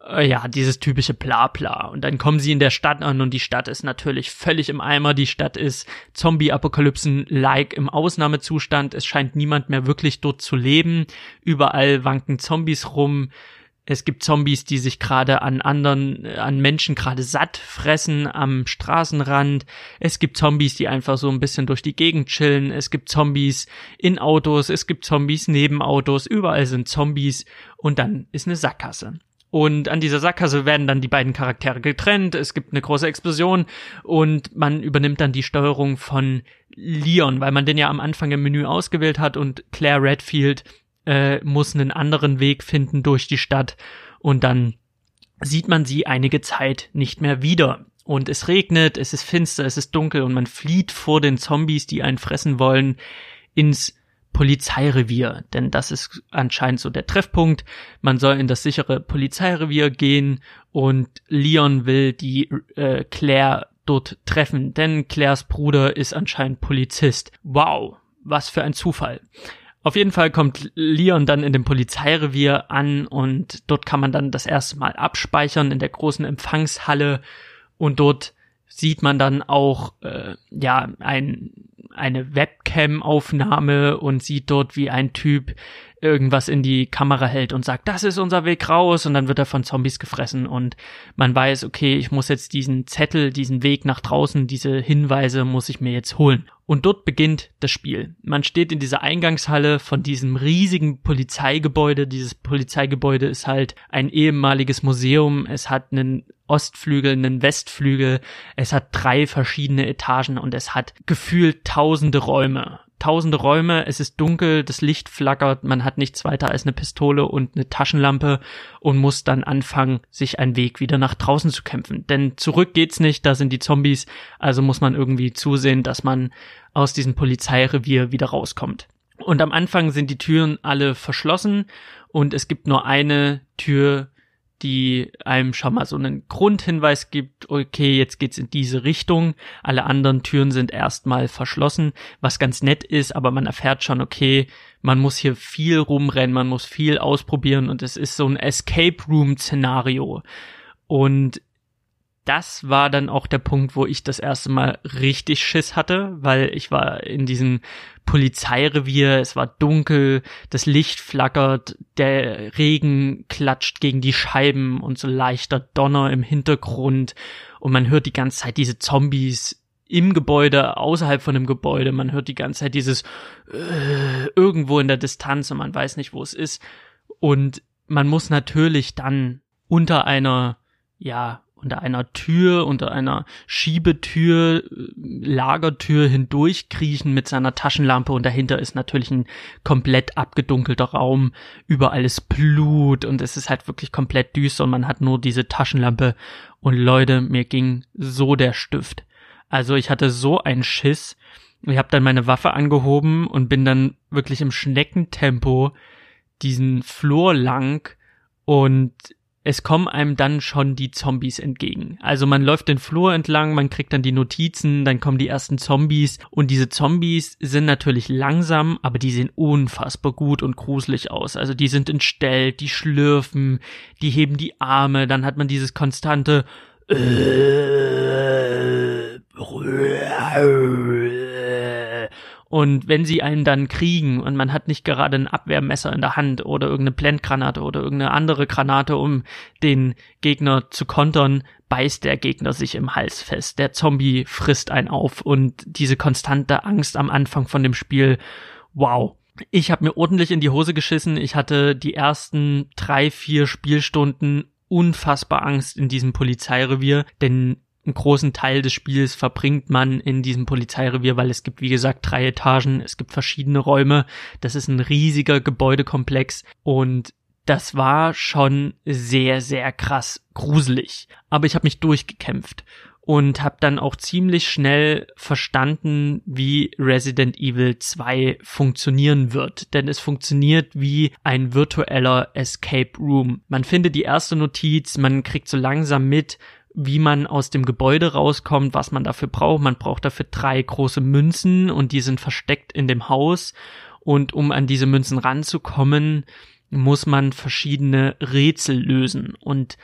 ja, dieses typische Blabla. Und dann kommen sie in der Stadt an und die Stadt ist natürlich völlig im Eimer. Die Stadt ist Zombie-Apokalypsen-like im Ausnahmezustand. Es scheint niemand mehr wirklich dort zu leben. Überall wanken Zombies rum. Es gibt Zombies, die sich gerade an anderen, äh, an Menschen gerade satt fressen am Straßenrand. Es gibt Zombies, die einfach so ein bisschen durch die Gegend chillen. Es gibt Zombies in Autos. Es gibt Zombies neben Autos. Überall sind Zombies. Und dann ist eine Sackgasse. Und an dieser Sackgasse werden dann die beiden Charaktere getrennt. Es gibt eine große Explosion und man übernimmt dann die Steuerung von Leon, weil man den ja am Anfang im Menü ausgewählt hat und Claire Redfield äh, muss einen anderen Weg finden durch die Stadt und dann sieht man sie einige Zeit nicht mehr wieder. Und es regnet, es ist finster, es ist dunkel und man flieht vor den Zombies, die einen fressen wollen, ins Polizeirevier, denn das ist anscheinend so der Treffpunkt. Man soll in das sichere Polizeirevier gehen und Leon will die äh, Claire dort treffen, denn Claires Bruder ist anscheinend Polizist. Wow, was für ein Zufall. Auf jeden Fall kommt Leon dann in dem Polizeirevier an und dort kann man dann das erste Mal abspeichern in der großen Empfangshalle und dort sieht man dann auch äh, ja ein eine Webcam-Aufnahme und sieht dort, wie ein Typ irgendwas in die Kamera hält und sagt, das ist unser Weg raus und dann wird er von Zombies gefressen und man weiß, okay, ich muss jetzt diesen Zettel, diesen Weg nach draußen, diese Hinweise muss ich mir jetzt holen. Und dort beginnt das Spiel. Man steht in dieser Eingangshalle von diesem riesigen Polizeigebäude. Dieses Polizeigebäude ist halt ein ehemaliges Museum. Es hat einen Ostflügel, einen Westflügel. Es hat drei verschiedene Etagen und es hat gefühlt tausende Räume tausende Räume, es ist dunkel, das Licht flackert, man hat nichts weiter als eine Pistole und eine Taschenlampe und muss dann anfangen, sich einen Weg wieder nach draußen zu kämpfen. Denn zurück geht's nicht, da sind die Zombies, also muss man irgendwie zusehen, dass man aus diesem Polizeirevier wieder rauskommt. Und am Anfang sind die Türen alle verschlossen und es gibt nur eine Tür, die einem schon mal so einen Grundhinweis gibt, okay, jetzt geht's in diese Richtung. Alle anderen Türen sind erstmal verschlossen, was ganz nett ist, aber man erfährt schon, okay, man muss hier viel rumrennen, man muss viel ausprobieren und es ist so ein Escape Room Szenario. Und das war dann auch der Punkt, wo ich das erste Mal richtig Schiss hatte, weil ich war in diesem Polizeirevier, es war dunkel, das Licht flackert, der Regen klatscht gegen die Scheiben und so leichter Donner im Hintergrund. Und man hört die ganze Zeit diese Zombies im Gebäude, außerhalb von dem Gebäude, man hört die ganze Zeit dieses äh, irgendwo in der Distanz und man weiß nicht, wo es ist. Und man muss natürlich dann unter einer ja, unter einer Tür, unter einer Schiebetür, Lagertür hindurchkriechen mit seiner Taschenlampe und dahinter ist natürlich ein komplett abgedunkelter Raum, überall ist Blut und es ist halt wirklich komplett düster und man hat nur diese Taschenlampe und Leute, mir ging so der Stift. Also ich hatte so einen Schiss. Ich habe dann meine Waffe angehoben und bin dann wirklich im Schneckentempo diesen Flur lang und es kommen einem dann schon die Zombies entgegen. Also man läuft den Flur entlang, man kriegt dann die Notizen, dann kommen die ersten Zombies und diese Zombies sind natürlich langsam, aber die sehen unfassbar gut und gruselig aus. Also die sind entstellt, die schlürfen, die heben die Arme, dann hat man dieses konstante Und wenn sie einen dann kriegen und man hat nicht gerade ein Abwehrmesser in der Hand oder irgendeine Blendgranate oder irgendeine andere Granate, um den Gegner zu kontern, beißt der Gegner sich im Hals fest. Der Zombie frisst einen auf und diese konstante Angst am Anfang von dem Spiel, wow. Ich habe mir ordentlich in die Hose geschissen. Ich hatte die ersten drei, vier Spielstunden unfassbar Angst in diesem Polizeirevier, denn einen großen Teil des Spiels verbringt man in diesem Polizeirevier, weil es gibt, wie gesagt, drei Etagen, es gibt verschiedene Räume, das ist ein riesiger Gebäudekomplex und das war schon sehr, sehr krass gruselig. Aber ich habe mich durchgekämpft und habe dann auch ziemlich schnell verstanden, wie Resident Evil 2 funktionieren wird. Denn es funktioniert wie ein virtueller Escape Room. Man findet die erste Notiz, man kriegt so langsam mit, wie man aus dem Gebäude rauskommt, was man dafür braucht. Man braucht dafür drei große Münzen und die sind versteckt in dem Haus. Und um an diese Münzen ranzukommen, muss man verschiedene Rätsel lösen. Und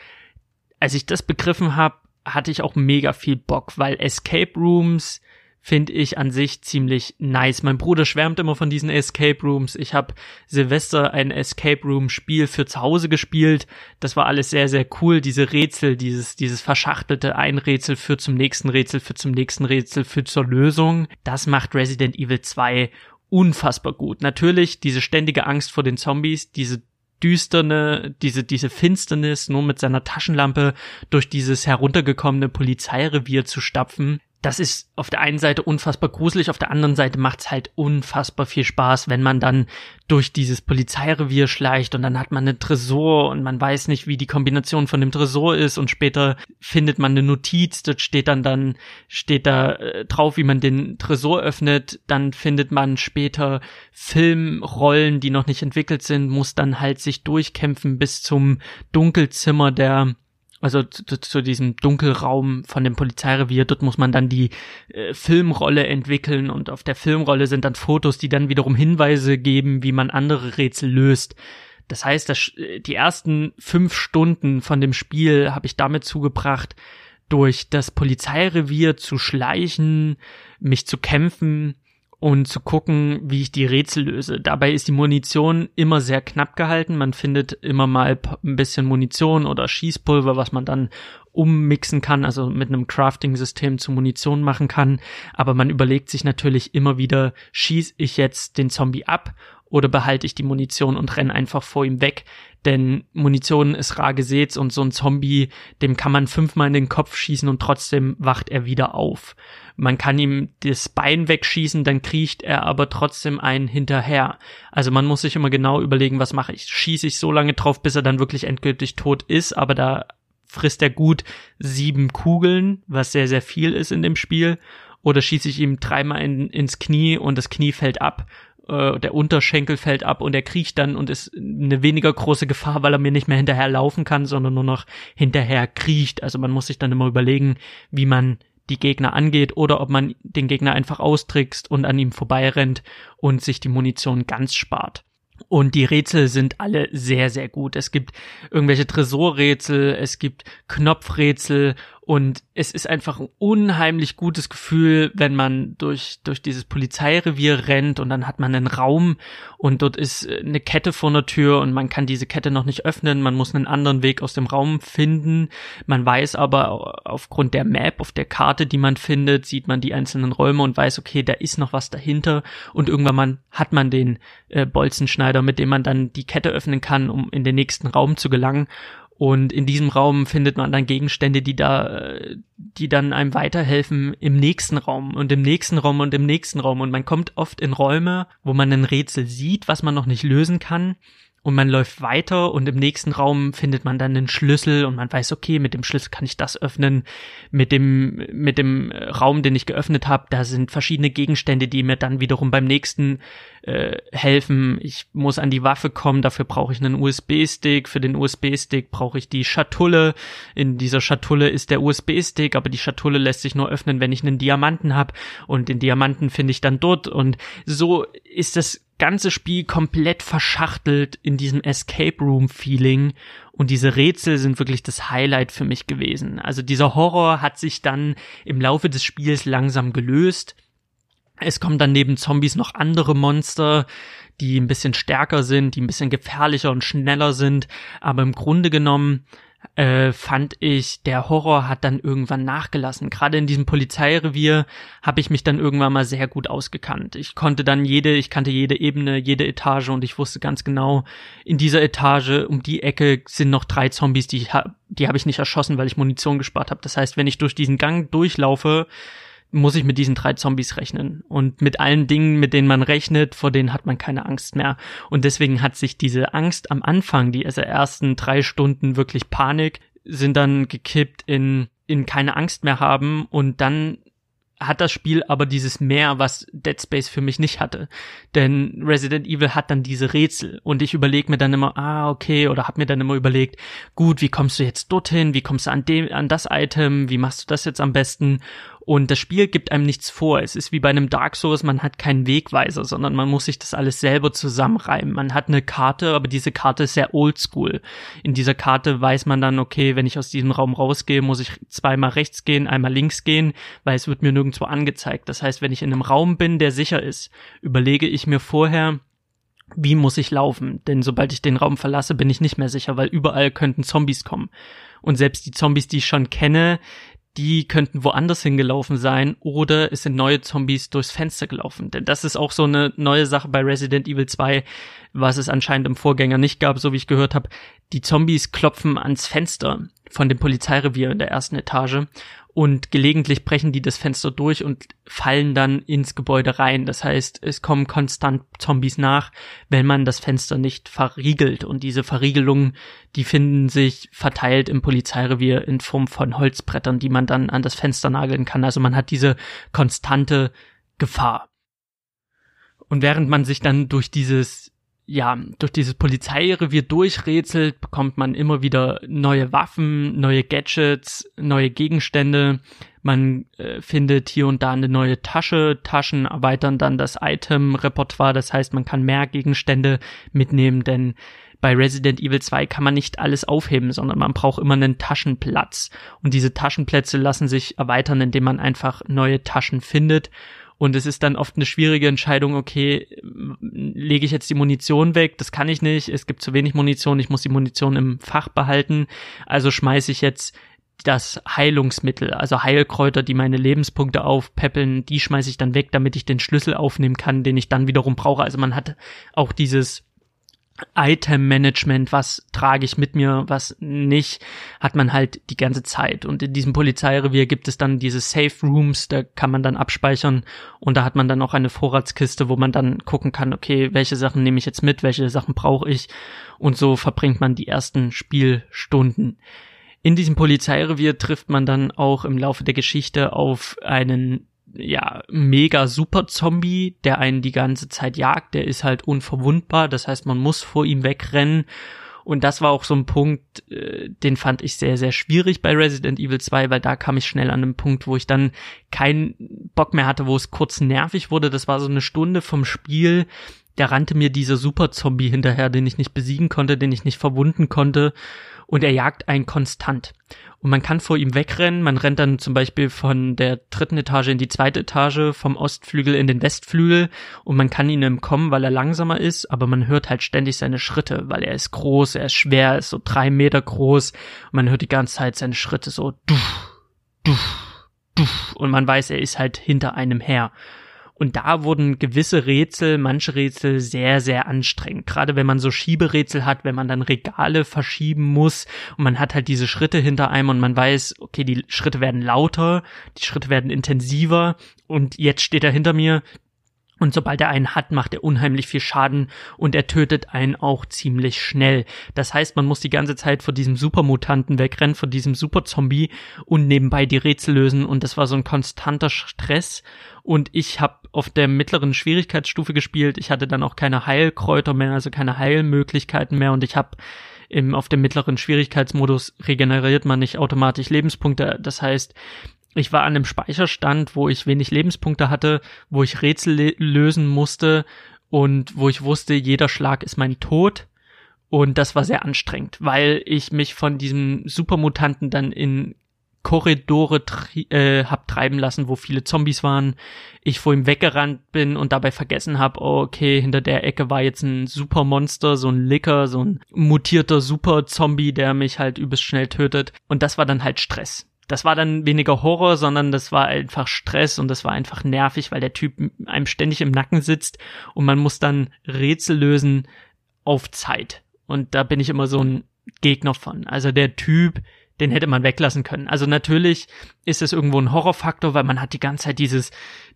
als ich das begriffen habe, hatte ich auch mega viel Bock, weil Escape Rooms finde ich an sich ziemlich nice. Mein Bruder schwärmt immer von diesen Escape Rooms. Ich habe Silvester ein Escape Room Spiel für zu Hause gespielt. Das war alles sehr sehr cool. Diese Rätsel, dieses dieses verschachtelte ein Rätsel führt zum nächsten Rätsel, führt zum nächsten Rätsel, führt zur Lösung. Das macht Resident Evil 2 unfassbar gut. Natürlich diese ständige Angst vor den Zombies, diese düsterne, diese, diese Finsternis nur mit seiner Taschenlampe durch dieses heruntergekommene Polizeirevier zu stapfen das ist auf der einen Seite unfassbar gruselig, auf der anderen Seite macht's halt unfassbar viel Spaß, wenn man dann durch dieses Polizeirevier schleicht und dann hat man einen Tresor und man weiß nicht, wie die Kombination von dem Tresor ist und später findet man eine Notiz, dort steht dann dann steht da äh, drauf, wie man den Tresor öffnet, dann findet man später Filmrollen, die noch nicht entwickelt sind, muss dann halt sich durchkämpfen bis zum Dunkelzimmer der also zu, zu, diesem Dunkelraum von dem Polizeirevier. Dort muss man dann die äh, Filmrolle entwickeln und auf der Filmrolle sind dann Fotos, die dann wiederum Hinweise geben, wie man andere Rätsel löst. Das heißt, das, äh, die ersten fünf Stunden von dem Spiel habe ich damit zugebracht, durch das Polizeirevier zu schleichen, mich zu kämpfen, und zu gucken, wie ich die Rätsel löse. Dabei ist die Munition immer sehr knapp gehalten. Man findet immer mal ein bisschen Munition oder Schießpulver, was man dann ummixen kann, also mit einem Crafting-System zu Munition machen kann. Aber man überlegt sich natürlich immer wieder, schieß ich jetzt den Zombie ab oder behalte ich die Munition und renne einfach vor ihm weg. Denn Munition ist rar gesät und so ein Zombie, dem kann man fünfmal in den Kopf schießen und trotzdem wacht er wieder auf. Man kann ihm das Bein wegschießen, dann kriecht er aber trotzdem einen hinterher. Also man muss sich immer genau überlegen, was mache ich? Schieße ich so lange drauf, bis er dann wirklich endgültig tot ist, aber da frisst er gut sieben Kugeln, was sehr, sehr viel ist in dem Spiel. Oder schieße ich ihm dreimal in, ins Knie und das Knie fällt ab äh, der Unterschenkel fällt ab und er kriecht dann und ist eine weniger große Gefahr, weil er mir nicht mehr hinterher laufen kann, sondern nur noch hinterher kriecht. Also man muss sich dann immer überlegen, wie man die Gegner angeht oder ob man den Gegner einfach austrickst und an ihm vorbeirennt und sich die Munition ganz spart. Und die Rätsel sind alle sehr, sehr gut. Es gibt irgendwelche Tresorrätsel, es gibt Knopfrätsel und es ist einfach ein unheimlich gutes Gefühl, wenn man durch, durch dieses Polizeirevier rennt und dann hat man einen Raum und dort ist eine Kette vor der Tür und man kann diese Kette noch nicht öffnen. Man muss einen anderen Weg aus dem Raum finden. Man weiß aber aufgrund der Map, auf der Karte, die man findet, sieht man die einzelnen Räume und weiß, okay, da ist noch was dahinter und irgendwann man, hat man den äh, Bolzenschneider, mit dem man dann die Kette öffnen kann, um in den nächsten Raum zu gelangen. Und in diesem Raum findet man dann Gegenstände, die da, die dann einem weiterhelfen im nächsten Raum und im nächsten Raum und im nächsten Raum. Und man kommt oft in Räume, wo man ein Rätsel sieht, was man noch nicht lösen kann und man läuft weiter und im nächsten Raum findet man dann einen Schlüssel und man weiß, okay, mit dem Schlüssel kann ich das öffnen. Mit dem, mit dem Raum, den ich geöffnet habe, da sind verschiedene Gegenstände, die mir dann wiederum beim nächsten äh, helfen. Ich muss an die Waffe kommen, dafür brauche ich einen USB-Stick. Für den USB-Stick brauche ich die Schatulle. In dieser Schatulle ist der USB-Stick, aber die Schatulle lässt sich nur öffnen, wenn ich einen Diamanten habe. Und den Diamanten finde ich dann dort. Und so ist das ganze Spiel komplett verschachtelt in diesem Escape Room Feeling und diese Rätsel sind wirklich das Highlight für mich gewesen. Also dieser Horror hat sich dann im Laufe des Spiels langsam gelöst Es kommen dann neben Zombies noch andere Monster, die ein bisschen stärker sind, die ein bisschen gefährlicher und schneller sind. Aber im Grunde genommen äh, fand ich, der Horror hat dann irgendwann nachgelassen. Gerade in diesem Polizeirevier habe ich mich dann irgendwann mal sehr gut ausgekannt. Ich konnte dann jede, ich kannte jede Ebene, jede Etage und ich wusste ganz genau, in dieser Etage um die Ecke sind noch drei Zombies, die hab, die habe ich nicht erschossen, weil ich Munition gespart habe. Das heißt, wenn ich durch diesen Gang durchlaufe, muss ich mit diesen drei Zombies rechnen. Und mit allen Dingen, mit denen man rechnet, vor denen hat man keine Angst mehr. Und deswegen hat sich diese Angst am Anfang, die ersten drei Stunden wirklich Panik, sind dann gekippt in, in keine Angst mehr haben und dann hat das Spiel aber dieses Mehr, was Dead Space für mich nicht hatte. Denn Resident Evil hat dann diese Rätsel und ich überlege mir dann immer, ah, okay, oder hab mir dann immer überlegt, gut, wie kommst du jetzt dorthin, wie kommst du an dem, an das Item, wie machst du das jetzt am besten? Und das Spiel gibt einem nichts vor. Es ist wie bei einem Dark Souls, man hat keinen Wegweiser, sondern man muss sich das alles selber zusammenreimen. Man hat eine Karte, aber diese Karte ist sehr oldschool. In dieser Karte weiß man dann, okay, wenn ich aus diesem Raum rausgehe, muss ich zweimal rechts gehen, einmal links gehen, weil es wird mir nirgendwo angezeigt. Das heißt, wenn ich in einem Raum bin, der sicher ist, überlege ich mir vorher, wie muss ich laufen? Denn sobald ich den Raum verlasse, bin ich nicht mehr sicher, weil überall könnten Zombies kommen. Und selbst die Zombies, die ich schon kenne, die könnten woanders hingelaufen sein oder es sind neue Zombies durchs Fenster gelaufen. Denn das ist auch so eine neue Sache bei Resident Evil 2, was es anscheinend im Vorgänger nicht gab, so wie ich gehört habe. Die Zombies klopfen ans Fenster von dem Polizeirevier in der ersten Etage und gelegentlich brechen die das Fenster durch und fallen dann ins Gebäude rein. Das heißt, es kommen konstant Zombies nach, wenn man das Fenster nicht verriegelt. Und diese Verriegelungen, die finden sich verteilt im Polizeirevier in Form von Holzbrettern, die man dann an das Fenster nageln kann. Also man hat diese konstante Gefahr. Und während man sich dann durch dieses ja, durch dieses Polizeirevier durchrätselt, bekommt man immer wieder neue Waffen, neue Gadgets, neue Gegenstände. Man äh, findet hier und da eine neue Tasche. Taschen erweitern dann das Item-Repertoire. Das heißt, man kann mehr Gegenstände mitnehmen, denn bei Resident Evil 2 kann man nicht alles aufheben, sondern man braucht immer einen Taschenplatz. Und diese Taschenplätze lassen sich erweitern, indem man einfach neue Taschen findet. Und es ist dann oft eine schwierige Entscheidung, okay, lege ich jetzt die Munition weg? Das kann ich nicht. Es gibt zu wenig Munition. Ich muss die Munition im Fach behalten. Also schmeiße ich jetzt das Heilungsmittel, also Heilkräuter, die meine Lebenspunkte aufpäppeln, die schmeiße ich dann weg, damit ich den Schlüssel aufnehmen kann, den ich dann wiederum brauche. Also man hat auch dieses Item-Management, was trage ich mit mir, was nicht, hat man halt die ganze Zeit. Und in diesem Polizeirevier gibt es dann diese Safe Rooms, da kann man dann abspeichern und da hat man dann auch eine Vorratskiste, wo man dann gucken kann, okay, welche Sachen nehme ich jetzt mit, welche Sachen brauche ich und so verbringt man die ersten Spielstunden. In diesem Polizeirevier trifft man dann auch im Laufe der Geschichte auf einen ja, mega super Zombie, der einen die ganze Zeit jagt, der ist halt unverwundbar, das heißt, man muss vor ihm wegrennen. Und das war auch so ein Punkt, äh, den fand ich sehr, sehr schwierig bei Resident Evil 2, weil da kam ich schnell an einen Punkt, wo ich dann keinen Bock mehr hatte, wo es kurz nervig wurde. Das war so eine Stunde vom Spiel, da rannte mir dieser Super-Zombie hinterher, den ich nicht besiegen konnte, den ich nicht verwunden konnte. Und er jagt einen konstant und man kann vor ihm wegrennen. Man rennt dann zum Beispiel von der dritten Etage in die zweite Etage, vom Ostflügel in den Westflügel und man kann ihn entkommen, weil er langsamer ist, aber man hört halt ständig seine Schritte, weil er ist groß, er ist schwer, er ist so drei Meter groß und man hört die ganze Zeit seine Schritte so duff, duff, duff und man weiß, er ist halt hinter einem her. Und da wurden gewisse Rätsel, manche Rätsel sehr, sehr anstrengend. Gerade wenn man so Schieberätsel hat, wenn man dann Regale verschieben muss und man hat halt diese Schritte hinter einem und man weiß, okay, die Schritte werden lauter, die Schritte werden intensiver und jetzt steht er hinter mir, und sobald er einen hat, macht er unheimlich viel Schaden und er tötet einen auch ziemlich schnell. Das heißt, man muss die ganze Zeit vor diesem Supermutanten wegrennen, vor diesem Superzombie und nebenbei die Rätsel lösen und das war so ein konstanter Stress und ich habe auf der mittleren Schwierigkeitsstufe gespielt. Ich hatte dann auch keine Heilkräuter mehr, also keine Heilmöglichkeiten mehr und ich habe im, auf dem mittleren Schwierigkeitsmodus regeneriert man nicht automatisch Lebenspunkte. Das heißt, ich war an einem Speicherstand, wo ich wenig Lebenspunkte hatte, wo ich Rätsel lösen musste und wo ich wusste, jeder Schlag ist mein Tod. Und das war sehr anstrengend, weil ich mich von diesem Supermutanten dann in Korridore tri äh, hab treiben lassen, wo viele Zombies waren. Ich vor ihm weggerannt bin und dabei vergessen habe, oh, okay, hinter der Ecke war jetzt ein Supermonster, so ein Licker, so ein mutierter Super-Zombie, der mich halt übelst schnell tötet. Und das war dann halt Stress. Das war dann weniger Horror, sondern das war einfach Stress und das war einfach nervig, weil der Typ einem ständig im Nacken sitzt und man muss dann Rätsel lösen auf Zeit. Und da bin ich immer so ein Gegner von. Also der Typ, den hätte man weglassen können. Also natürlich ist es irgendwo ein Horrorfaktor, weil man hat die ganze Zeit dieses,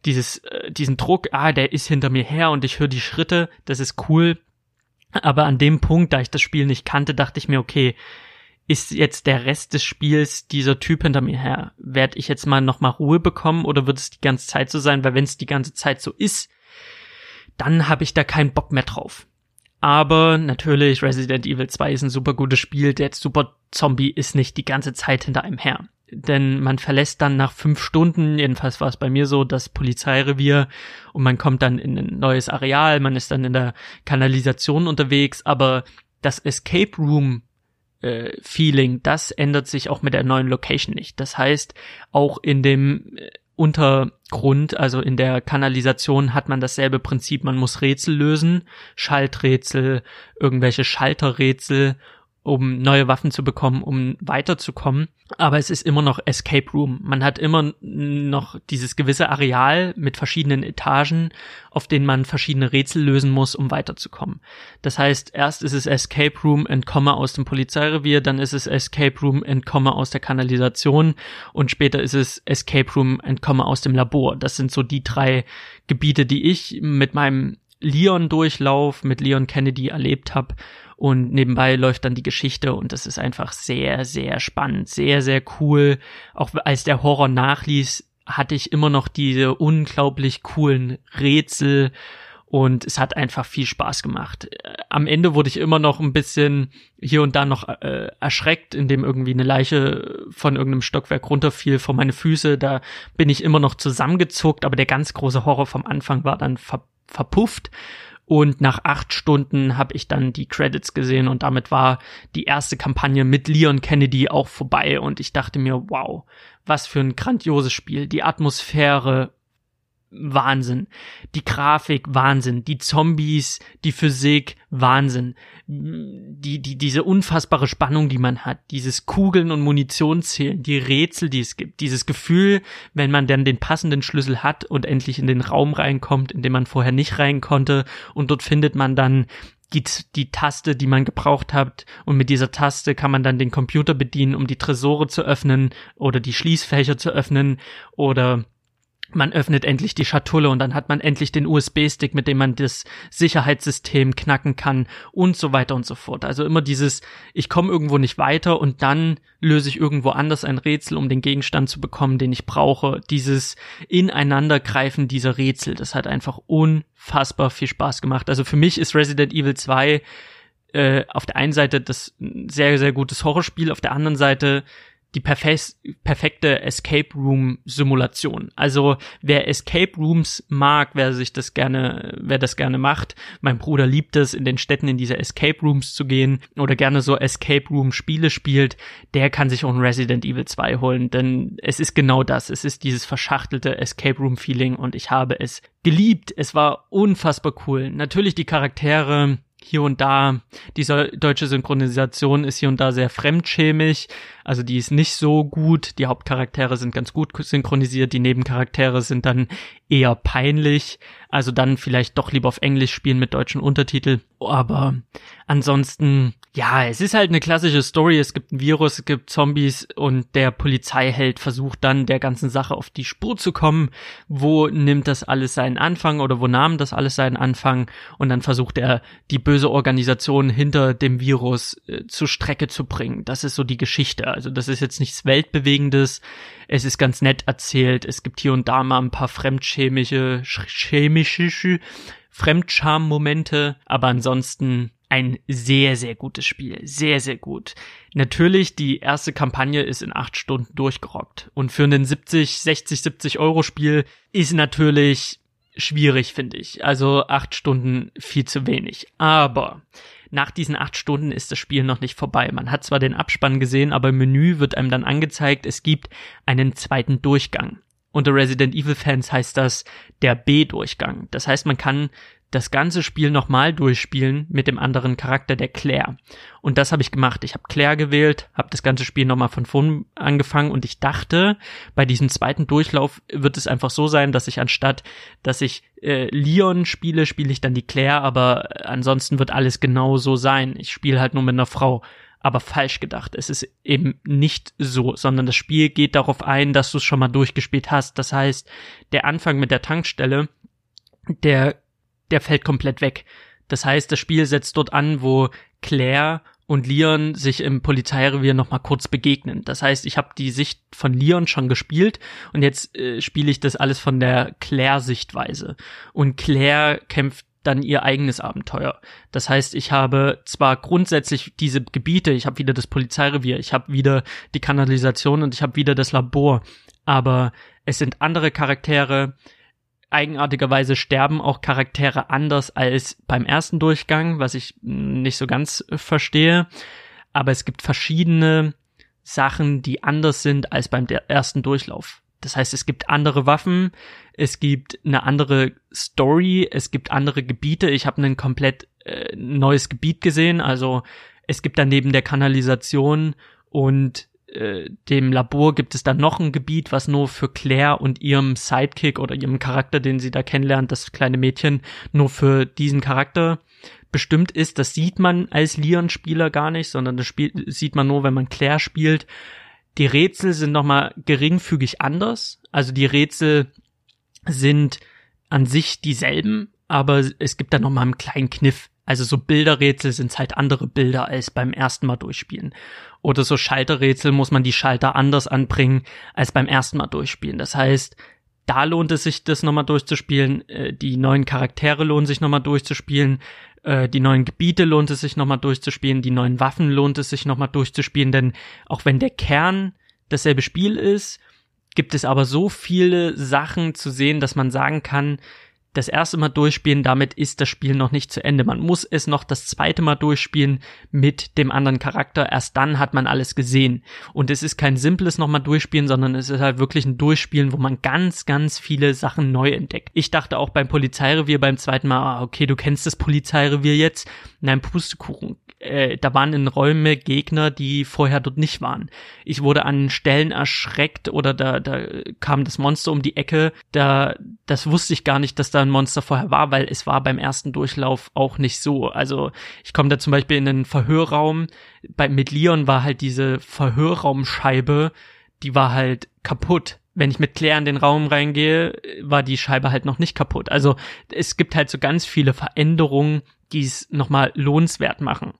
dieses, äh, diesen Druck, ah, der ist hinter mir her und ich höre die Schritte, das ist cool. Aber an dem Punkt, da ich das Spiel nicht kannte, dachte ich mir, okay, ist jetzt der Rest des Spiels dieser Typ hinter mir her? Werd ich jetzt mal nochmal Ruhe bekommen oder wird es die ganze Zeit so sein? Weil wenn es die ganze Zeit so ist, dann habe ich da keinen Bock mehr drauf. Aber natürlich, Resident Evil 2 ist ein super gutes Spiel. Der Super Zombie ist nicht die ganze Zeit hinter einem her. Denn man verlässt dann nach fünf Stunden, jedenfalls war es bei mir so, das Polizeirevier und man kommt dann in ein neues Areal, man ist dann in der Kanalisation unterwegs, aber das Escape Room äh, Feeling, das ändert sich auch mit der neuen Location nicht. Das heißt, auch in dem äh, Untergrund, also in der Kanalisation hat man dasselbe Prinzip. Man muss Rätsel lösen, Schalträtsel, irgendwelche Schalterrätsel um neue Waffen zu bekommen, um weiterzukommen. Aber es ist immer noch Escape Room. Man hat immer noch dieses gewisse Areal mit verschiedenen Etagen, auf denen man verschiedene Rätsel lösen muss, um weiterzukommen. Das heißt, erst ist es Escape Room, entkomme aus dem Polizeirevier, dann ist es Escape Room, entkomme aus der Kanalisation und später ist es Escape Room, entkomme aus dem Labor. Das sind so die drei Gebiete, die ich mit meinem Leon-Durchlauf mit Leon Kennedy erlebt habe und nebenbei läuft dann die Geschichte und das ist einfach sehr, sehr spannend, sehr, sehr cool. Auch als der Horror nachließ, hatte ich immer noch diese unglaublich coolen Rätsel und es hat einfach viel Spaß gemacht. Am Ende wurde ich immer noch ein bisschen hier und da noch äh, erschreckt, indem irgendwie eine Leiche von irgendeinem Stockwerk runterfiel vor meine Füße. Da bin ich immer noch zusammengezuckt, aber der ganz große Horror vom Anfang war dann ver verpufft. Und nach acht Stunden habe ich dann die Credits gesehen und damit war die erste Kampagne mit Leon Kennedy auch vorbei und ich dachte mir, wow, was für ein grandioses Spiel. Die Atmosphäre Wahnsinn. Die Grafik, Wahnsinn. Die Zombies, die Physik, Wahnsinn. Die, die, diese unfassbare Spannung, die man hat, dieses Kugeln und Munition zählen, die Rätsel, die es gibt, dieses Gefühl, wenn man dann den passenden Schlüssel hat und endlich in den Raum reinkommt, in den man vorher nicht rein konnte und dort findet man dann die, die Taste, die man gebraucht hat und mit dieser Taste kann man dann den Computer bedienen, um die Tresore zu öffnen oder die Schließfächer zu öffnen oder man öffnet endlich die Schatulle und dann hat man endlich den USB-Stick, mit dem man das Sicherheitssystem knacken kann und so weiter und so fort. Also immer dieses, ich komme irgendwo nicht weiter und dann löse ich irgendwo anders ein Rätsel, um den Gegenstand zu bekommen, den ich brauche. Dieses Ineinandergreifen dieser Rätsel, das hat einfach unfassbar viel Spaß gemacht. Also für mich ist Resident Evil 2 äh, auf der einen Seite das sehr, sehr gutes Horrorspiel, auf der anderen Seite die perfekte Escape Room Simulation. Also wer Escape Rooms mag, wer sich das gerne, wer das gerne macht, mein Bruder liebt es, in den Städten in diese Escape Rooms zu gehen oder gerne so Escape Room Spiele spielt, der kann sich auch ein Resident Evil 2 holen, denn es ist genau das. Es ist dieses verschachtelte Escape Room Feeling und ich habe es geliebt. Es war unfassbar cool. Natürlich die Charaktere, hier und da, diese deutsche Synchronisation ist hier und da sehr fremdschämig, also die ist nicht so gut, die Hauptcharaktere sind ganz gut synchronisiert, die Nebencharaktere sind dann eher peinlich, also dann vielleicht doch lieber auf Englisch spielen mit deutschen Untertitel, aber ansonsten ja, es ist halt eine klassische Story. Es gibt ein Virus, es gibt Zombies und der Polizeiheld versucht dann der ganzen Sache auf die Spur zu kommen. Wo nimmt das alles seinen Anfang oder wo nahm das alles seinen Anfang? Und dann versucht er, die böse Organisation hinter dem Virus äh, zur Strecke zu bringen. Das ist so die Geschichte. Also das ist jetzt nichts Weltbewegendes. Es ist ganz nett erzählt. Es gibt hier und da mal ein paar fremdchemische, chemische Fremdscham-Momente, aber ansonsten ein sehr, sehr gutes Spiel. Sehr, sehr gut. Natürlich, die erste Kampagne ist in acht Stunden durchgerockt. Und für ein 70, 60, 70 Euro Spiel ist natürlich schwierig, finde ich. Also acht Stunden viel zu wenig. Aber nach diesen acht Stunden ist das Spiel noch nicht vorbei. Man hat zwar den Abspann gesehen, aber im Menü wird einem dann angezeigt, es gibt einen zweiten Durchgang. Unter Resident Evil Fans heißt das der B-Durchgang. Das heißt, man kann das ganze Spiel nochmal durchspielen mit dem anderen Charakter, der Claire. Und das habe ich gemacht. Ich habe Claire gewählt, habe das ganze Spiel nochmal von vorn angefangen und ich dachte, bei diesem zweiten Durchlauf wird es einfach so sein, dass ich anstatt, dass ich äh, Leon spiele, spiele ich dann die Claire, aber ansonsten wird alles genau so sein. Ich spiele halt nur mit einer Frau. Aber falsch gedacht. Es ist eben nicht so, sondern das Spiel geht darauf ein, dass du es schon mal durchgespielt hast. Das heißt, der Anfang mit der Tankstelle, der der fällt komplett weg. Das heißt, das Spiel setzt dort an, wo Claire und Leon sich im Polizeirevier nochmal kurz begegnen. Das heißt, ich habe die Sicht von Leon schon gespielt und jetzt äh, spiele ich das alles von der Claire-Sichtweise. Und Claire kämpft dann ihr eigenes Abenteuer. Das heißt, ich habe zwar grundsätzlich diese Gebiete, ich habe wieder das Polizeirevier, ich habe wieder die Kanalisation und ich habe wieder das Labor, aber es sind andere Charaktere, eigenartigerweise sterben auch Charaktere anders als beim ersten Durchgang, was ich nicht so ganz verstehe. Aber es gibt verschiedene Sachen, die anders sind als beim ersten Durchlauf. Das heißt, es gibt andere Waffen, es gibt eine andere Story, es gibt andere Gebiete. Ich habe ein komplett äh, neues Gebiet gesehen. Also es gibt daneben der Kanalisation und äh, dem Labor gibt es dann noch ein Gebiet, was nur für Claire und ihrem Sidekick oder ihrem Charakter, den sie da kennenlernt, das kleine Mädchen, nur für diesen Charakter bestimmt ist. Das sieht man als Leon-Spieler gar nicht, sondern das Spiel sieht man nur, wenn man Claire spielt. Die Rätsel sind nochmal geringfügig anders. Also die Rätsel sind an sich dieselben, aber es gibt da nochmal einen kleinen Kniff. Also so Bilderrätsel sind halt andere Bilder als beim ersten Mal durchspielen. Oder so Schalterrätsel muss man die Schalter anders anbringen als beim ersten Mal durchspielen. Das heißt, da lohnt es sich, das nochmal durchzuspielen. Äh, die neuen Charaktere lohnen sich nochmal durchzuspielen. Äh, die neuen Gebiete lohnt es sich nochmal durchzuspielen. Die neuen Waffen lohnt es sich nochmal durchzuspielen. Denn auch wenn der Kern dasselbe Spiel ist, gibt es aber so viele Sachen zu sehen, dass man sagen kann, das erste Mal durchspielen, damit ist das Spiel noch nicht zu Ende. Man muss es noch das zweite Mal durchspielen mit dem anderen Charakter. Erst dann hat man alles gesehen. Und es ist kein simples nochmal durchspielen, sondern es ist halt wirklich ein Durchspielen, wo man ganz, ganz viele Sachen neu entdeckt. Ich dachte auch beim Polizeirevier beim zweiten Mal, ah, okay, du kennst das Polizeirevier jetzt. Nein, Pustekuchen äh, da waren in Räume Gegner, die vorher dort nicht waren. Ich wurde an Stellen erschreckt oder da, da kam das Monster um die Ecke. Da, das wusste ich gar nicht, dass da ein Monster vorher war, weil es war beim ersten Durchlauf auch nicht so. Also ich komme da zum Beispiel in einen Verhörraum. Bei, mit Leon war halt diese Verhörraumscheibe, die war halt kaputt wenn ich mit Claire in den Raum reingehe, war die Scheibe halt noch nicht kaputt. Also es gibt halt so ganz viele Veränderungen, die es nochmal lohnenswert machen.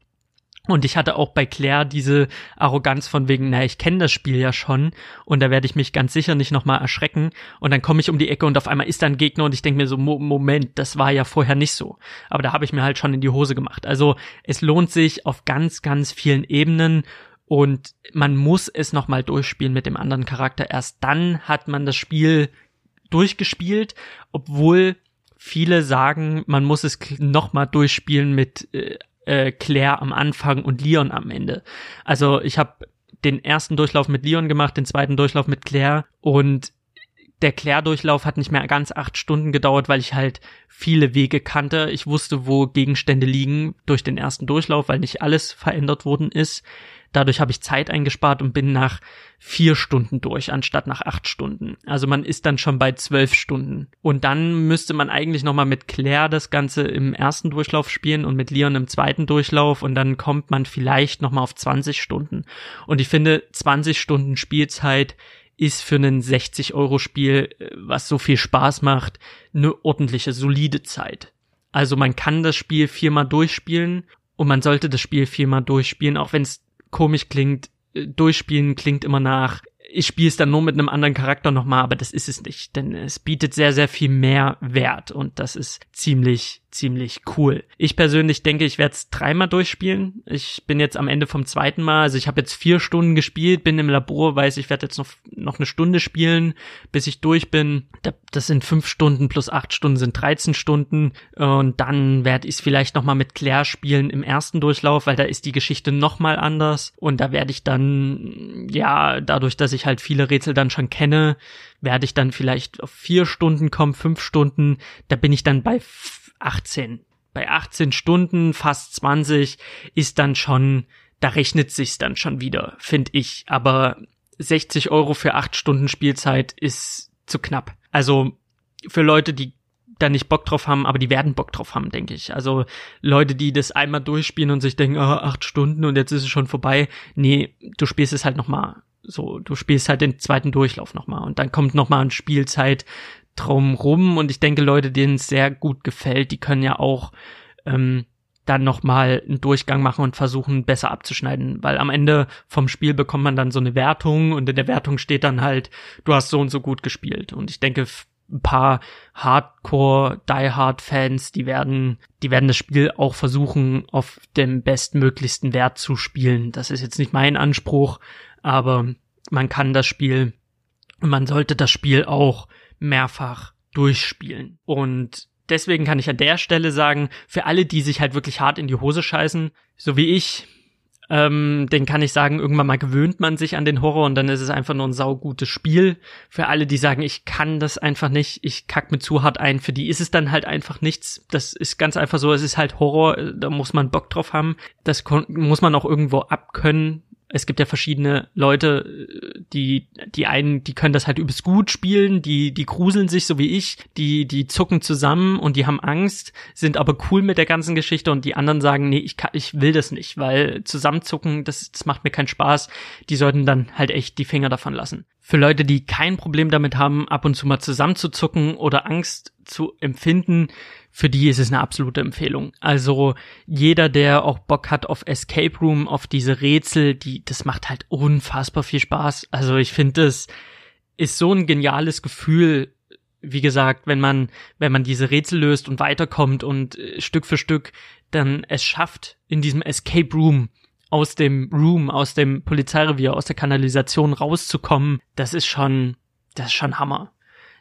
Und ich hatte auch bei Claire diese Arroganz von wegen, na, ich kenne das Spiel ja schon und da werde ich mich ganz sicher nicht nochmal erschrecken. Und dann komme ich um die Ecke und auf einmal ist da ein Gegner und ich denke mir so, Mo Moment, das war ja vorher nicht so. Aber da habe ich mir halt schon in die Hose gemacht. Also es lohnt sich auf ganz, ganz vielen Ebenen und man muss es nochmal durchspielen mit dem anderen Charakter. Erst dann hat man das Spiel durchgespielt, obwohl viele sagen, man muss es nochmal durchspielen mit äh, äh, Claire am Anfang und Leon am Ende. Also ich habe den ersten Durchlauf mit Leon gemacht, den zweiten Durchlauf mit Claire und der Claire-Durchlauf hat nicht mehr ganz acht Stunden gedauert, weil ich halt viele Wege kannte. Ich wusste, wo Gegenstände liegen durch den ersten Durchlauf, weil nicht alles verändert worden ist. Dadurch habe ich Zeit eingespart und bin nach vier Stunden durch, anstatt nach acht Stunden. Also man ist dann schon bei zwölf Stunden. Und dann müsste man eigentlich nochmal mit Claire das Ganze im ersten Durchlauf spielen und mit Leon im zweiten Durchlauf und dann kommt man vielleicht nochmal auf 20 Stunden. Und ich finde, 20 Stunden Spielzeit ist für ein 60-Euro-Spiel, äh, was so viel Spaß macht, eine ordentliche, solide Zeit. Also man kann das Spiel viermal durchspielen und man sollte das Spiel viermal durchspielen, auch wenn es komisch klingt. Äh, durchspielen klingt immer nach, ich spiele es dann nur mit einem anderen Charakter nochmal, aber das ist es nicht, denn es bietet sehr, sehr viel mehr Wert und das ist ziemlich ziemlich cool. Ich persönlich denke, ich werde es dreimal durchspielen. Ich bin jetzt am Ende vom zweiten Mal, also ich habe jetzt vier Stunden gespielt, bin im Labor, weiß ich werde jetzt noch, noch eine Stunde spielen, bis ich durch bin. Das sind fünf Stunden plus acht Stunden sind 13 Stunden und dann werde ich es vielleicht nochmal mit Claire spielen im ersten Durchlauf, weil da ist die Geschichte nochmal anders und da werde ich dann, ja, dadurch, dass ich halt viele Rätsel dann schon kenne, werde ich dann vielleicht auf vier Stunden kommen, fünf Stunden, da bin ich dann bei 18. Bei 18 Stunden, fast 20, ist dann schon, da rechnet sich's dann schon wieder, finde ich. Aber 60 Euro für 8 Stunden Spielzeit ist zu knapp. Also für Leute, die da nicht Bock drauf haben, aber die werden Bock drauf haben, denke ich. Also Leute, die das einmal durchspielen und sich denken, oh, acht Stunden und jetzt ist es schon vorbei. Nee, du spielst es halt nochmal. So, du spielst halt den zweiten Durchlauf nochmal und dann kommt nochmal ein Spielzeit drumrum. Und ich denke, Leute, denen es sehr gut gefällt, die können ja auch ähm, dann nochmal einen Durchgang machen und versuchen, besser abzuschneiden, weil am Ende vom Spiel bekommt man dann so eine Wertung und in der Wertung steht dann halt, du hast so und so gut gespielt. Und ich denke, ein paar Hardcore Die Hard Fans, die werden, die werden das Spiel auch versuchen, auf dem bestmöglichsten Wert zu spielen. Das ist jetzt nicht mein Anspruch, aber man kann das Spiel, man sollte das Spiel auch mehrfach durchspielen. Und deswegen kann ich an der Stelle sagen, für alle, die sich halt wirklich hart in die Hose scheißen, so wie ich, ähm, den kann ich sagen, irgendwann mal gewöhnt man sich an den Horror und dann ist es einfach nur ein saugutes Spiel. Für alle, die sagen, ich kann das einfach nicht, ich kack mir zu hart ein, für die ist es dann halt einfach nichts. Das ist ganz einfach so, es ist halt Horror, da muss man Bock drauf haben. Das muss man auch irgendwo abkönnen es gibt ja verschiedene Leute, die, die einen, die können das halt übelst gut spielen, die, die gruseln sich so wie ich, die, die zucken zusammen und die haben Angst, sind aber cool mit der ganzen Geschichte und die anderen sagen, nee, ich kann, ich will das nicht, weil zusammenzucken, das, das macht mir keinen Spaß. Die sollten dann halt echt die Finger davon lassen. Für Leute, die kein Problem damit haben, ab und zu mal zusammenzuzucken oder Angst zu empfinden, für die ist es eine absolute Empfehlung. Also jeder, der auch Bock hat auf Escape Room, auf diese Rätsel, die, das macht halt unfassbar viel Spaß. Also ich finde, es ist so ein geniales Gefühl, wie gesagt, wenn man, wenn man diese Rätsel löst und weiterkommt und äh, Stück für Stück dann es schafft, in diesem Escape Room aus dem Room, aus dem Polizeirevier, aus der Kanalisation rauszukommen, das ist schon, das ist schon Hammer.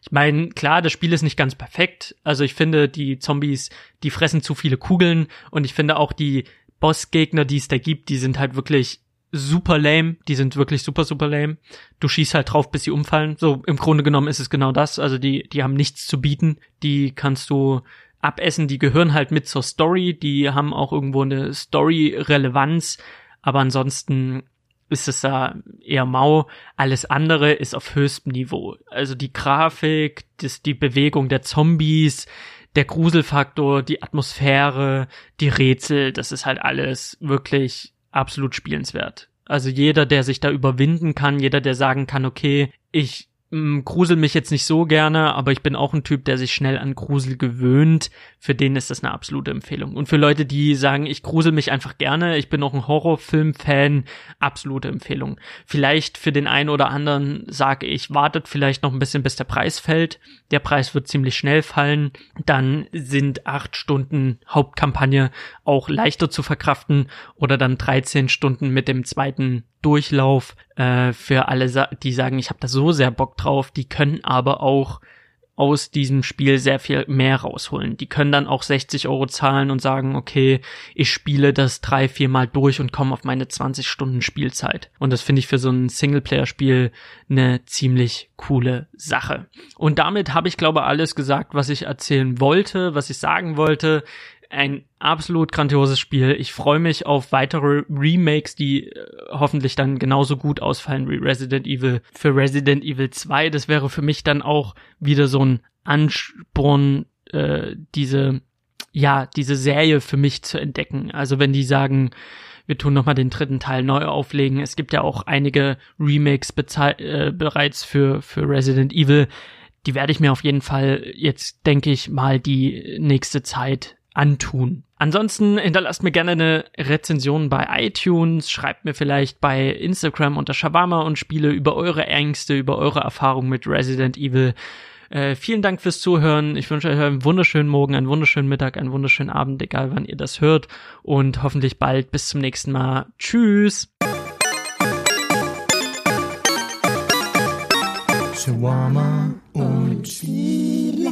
Ich meine, klar, das Spiel ist nicht ganz perfekt. Also ich finde, die Zombies, die fressen zu viele Kugeln und ich finde auch die Bossgegner, die es da gibt, die sind halt wirklich super lame. Die sind wirklich super, super lame. Du schießt halt drauf, bis sie umfallen. So, im Grunde genommen ist es genau das. Also die, die haben nichts zu bieten. Die kannst du abessen. Die gehören halt mit zur Story. Die haben auch irgendwo eine Story-Relevanz. Aber ansonsten ist es da eher mau. Alles andere ist auf höchstem Niveau. Also die Grafik, das, die Bewegung der Zombies, der Gruselfaktor, die Atmosphäre, die Rätsel, das ist halt alles wirklich absolut spielenswert. Also jeder, der sich da überwinden kann, jeder, der sagen kann, okay, ich Mm, grusel mich jetzt nicht so gerne, aber ich bin auch ein Typ, der sich schnell an Grusel gewöhnt. Für den ist das eine absolute Empfehlung. Und für Leute, die sagen, ich grusel mich einfach gerne, ich bin auch ein Horrorfilm-Fan, absolute Empfehlung. Vielleicht für den einen oder anderen sage ich, wartet vielleicht noch ein bisschen, bis der Preis fällt. Der Preis wird ziemlich schnell fallen. Dann sind acht Stunden Hauptkampagne auch leichter zu verkraften oder dann 13 Stunden mit dem zweiten Durchlauf äh, für alle, die sagen, ich habe da so sehr Bock drauf, die können aber auch aus diesem Spiel sehr viel mehr rausholen. Die können dann auch 60 Euro zahlen und sagen, okay, ich spiele das drei, vier Mal durch und komme auf meine 20 Stunden Spielzeit. Und das finde ich für so ein Singleplayer-Spiel eine ziemlich coole Sache. Und damit habe ich, glaube alles gesagt, was ich erzählen wollte, was ich sagen wollte ein absolut grandioses Spiel. Ich freue mich auf weitere Remakes, die äh, hoffentlich dann genauso gut ausfallen wie Resident Evil. Für Resident Evil 2, das wäre für mich dann auch wieder so ein Ansporn, äh, diese, ja, diese Serie für mich zu entdecken. Also wenn die sagen, wir tun nochmal den dritten Teil neu auflegen. Es gibt ja auch einige Remakes äh, bereits für, für Resident Evil. Die werde ich mir auf jeden Fall jetzt, denke ich, mal die nächste Zeit antun. Ansonsten hinterlasst mir gerne eine Rezension bei iTunes, schreibt mir vielleicht bei Instagram unter Shawarma und Spiele über eure Ängste, über eure Erfahrungen mit Resident Evil. Äh, vielen Dank fürs Zuhören. Ich wünsche euch einen wunderschönen Morgen, einen wunderschönen Mittag, einen wunderschönen Abend, egal wann ihr das hört. Und hoffentlich bald. Bis zum nächsten Mal. Tschüss. Shawarma und Spiele.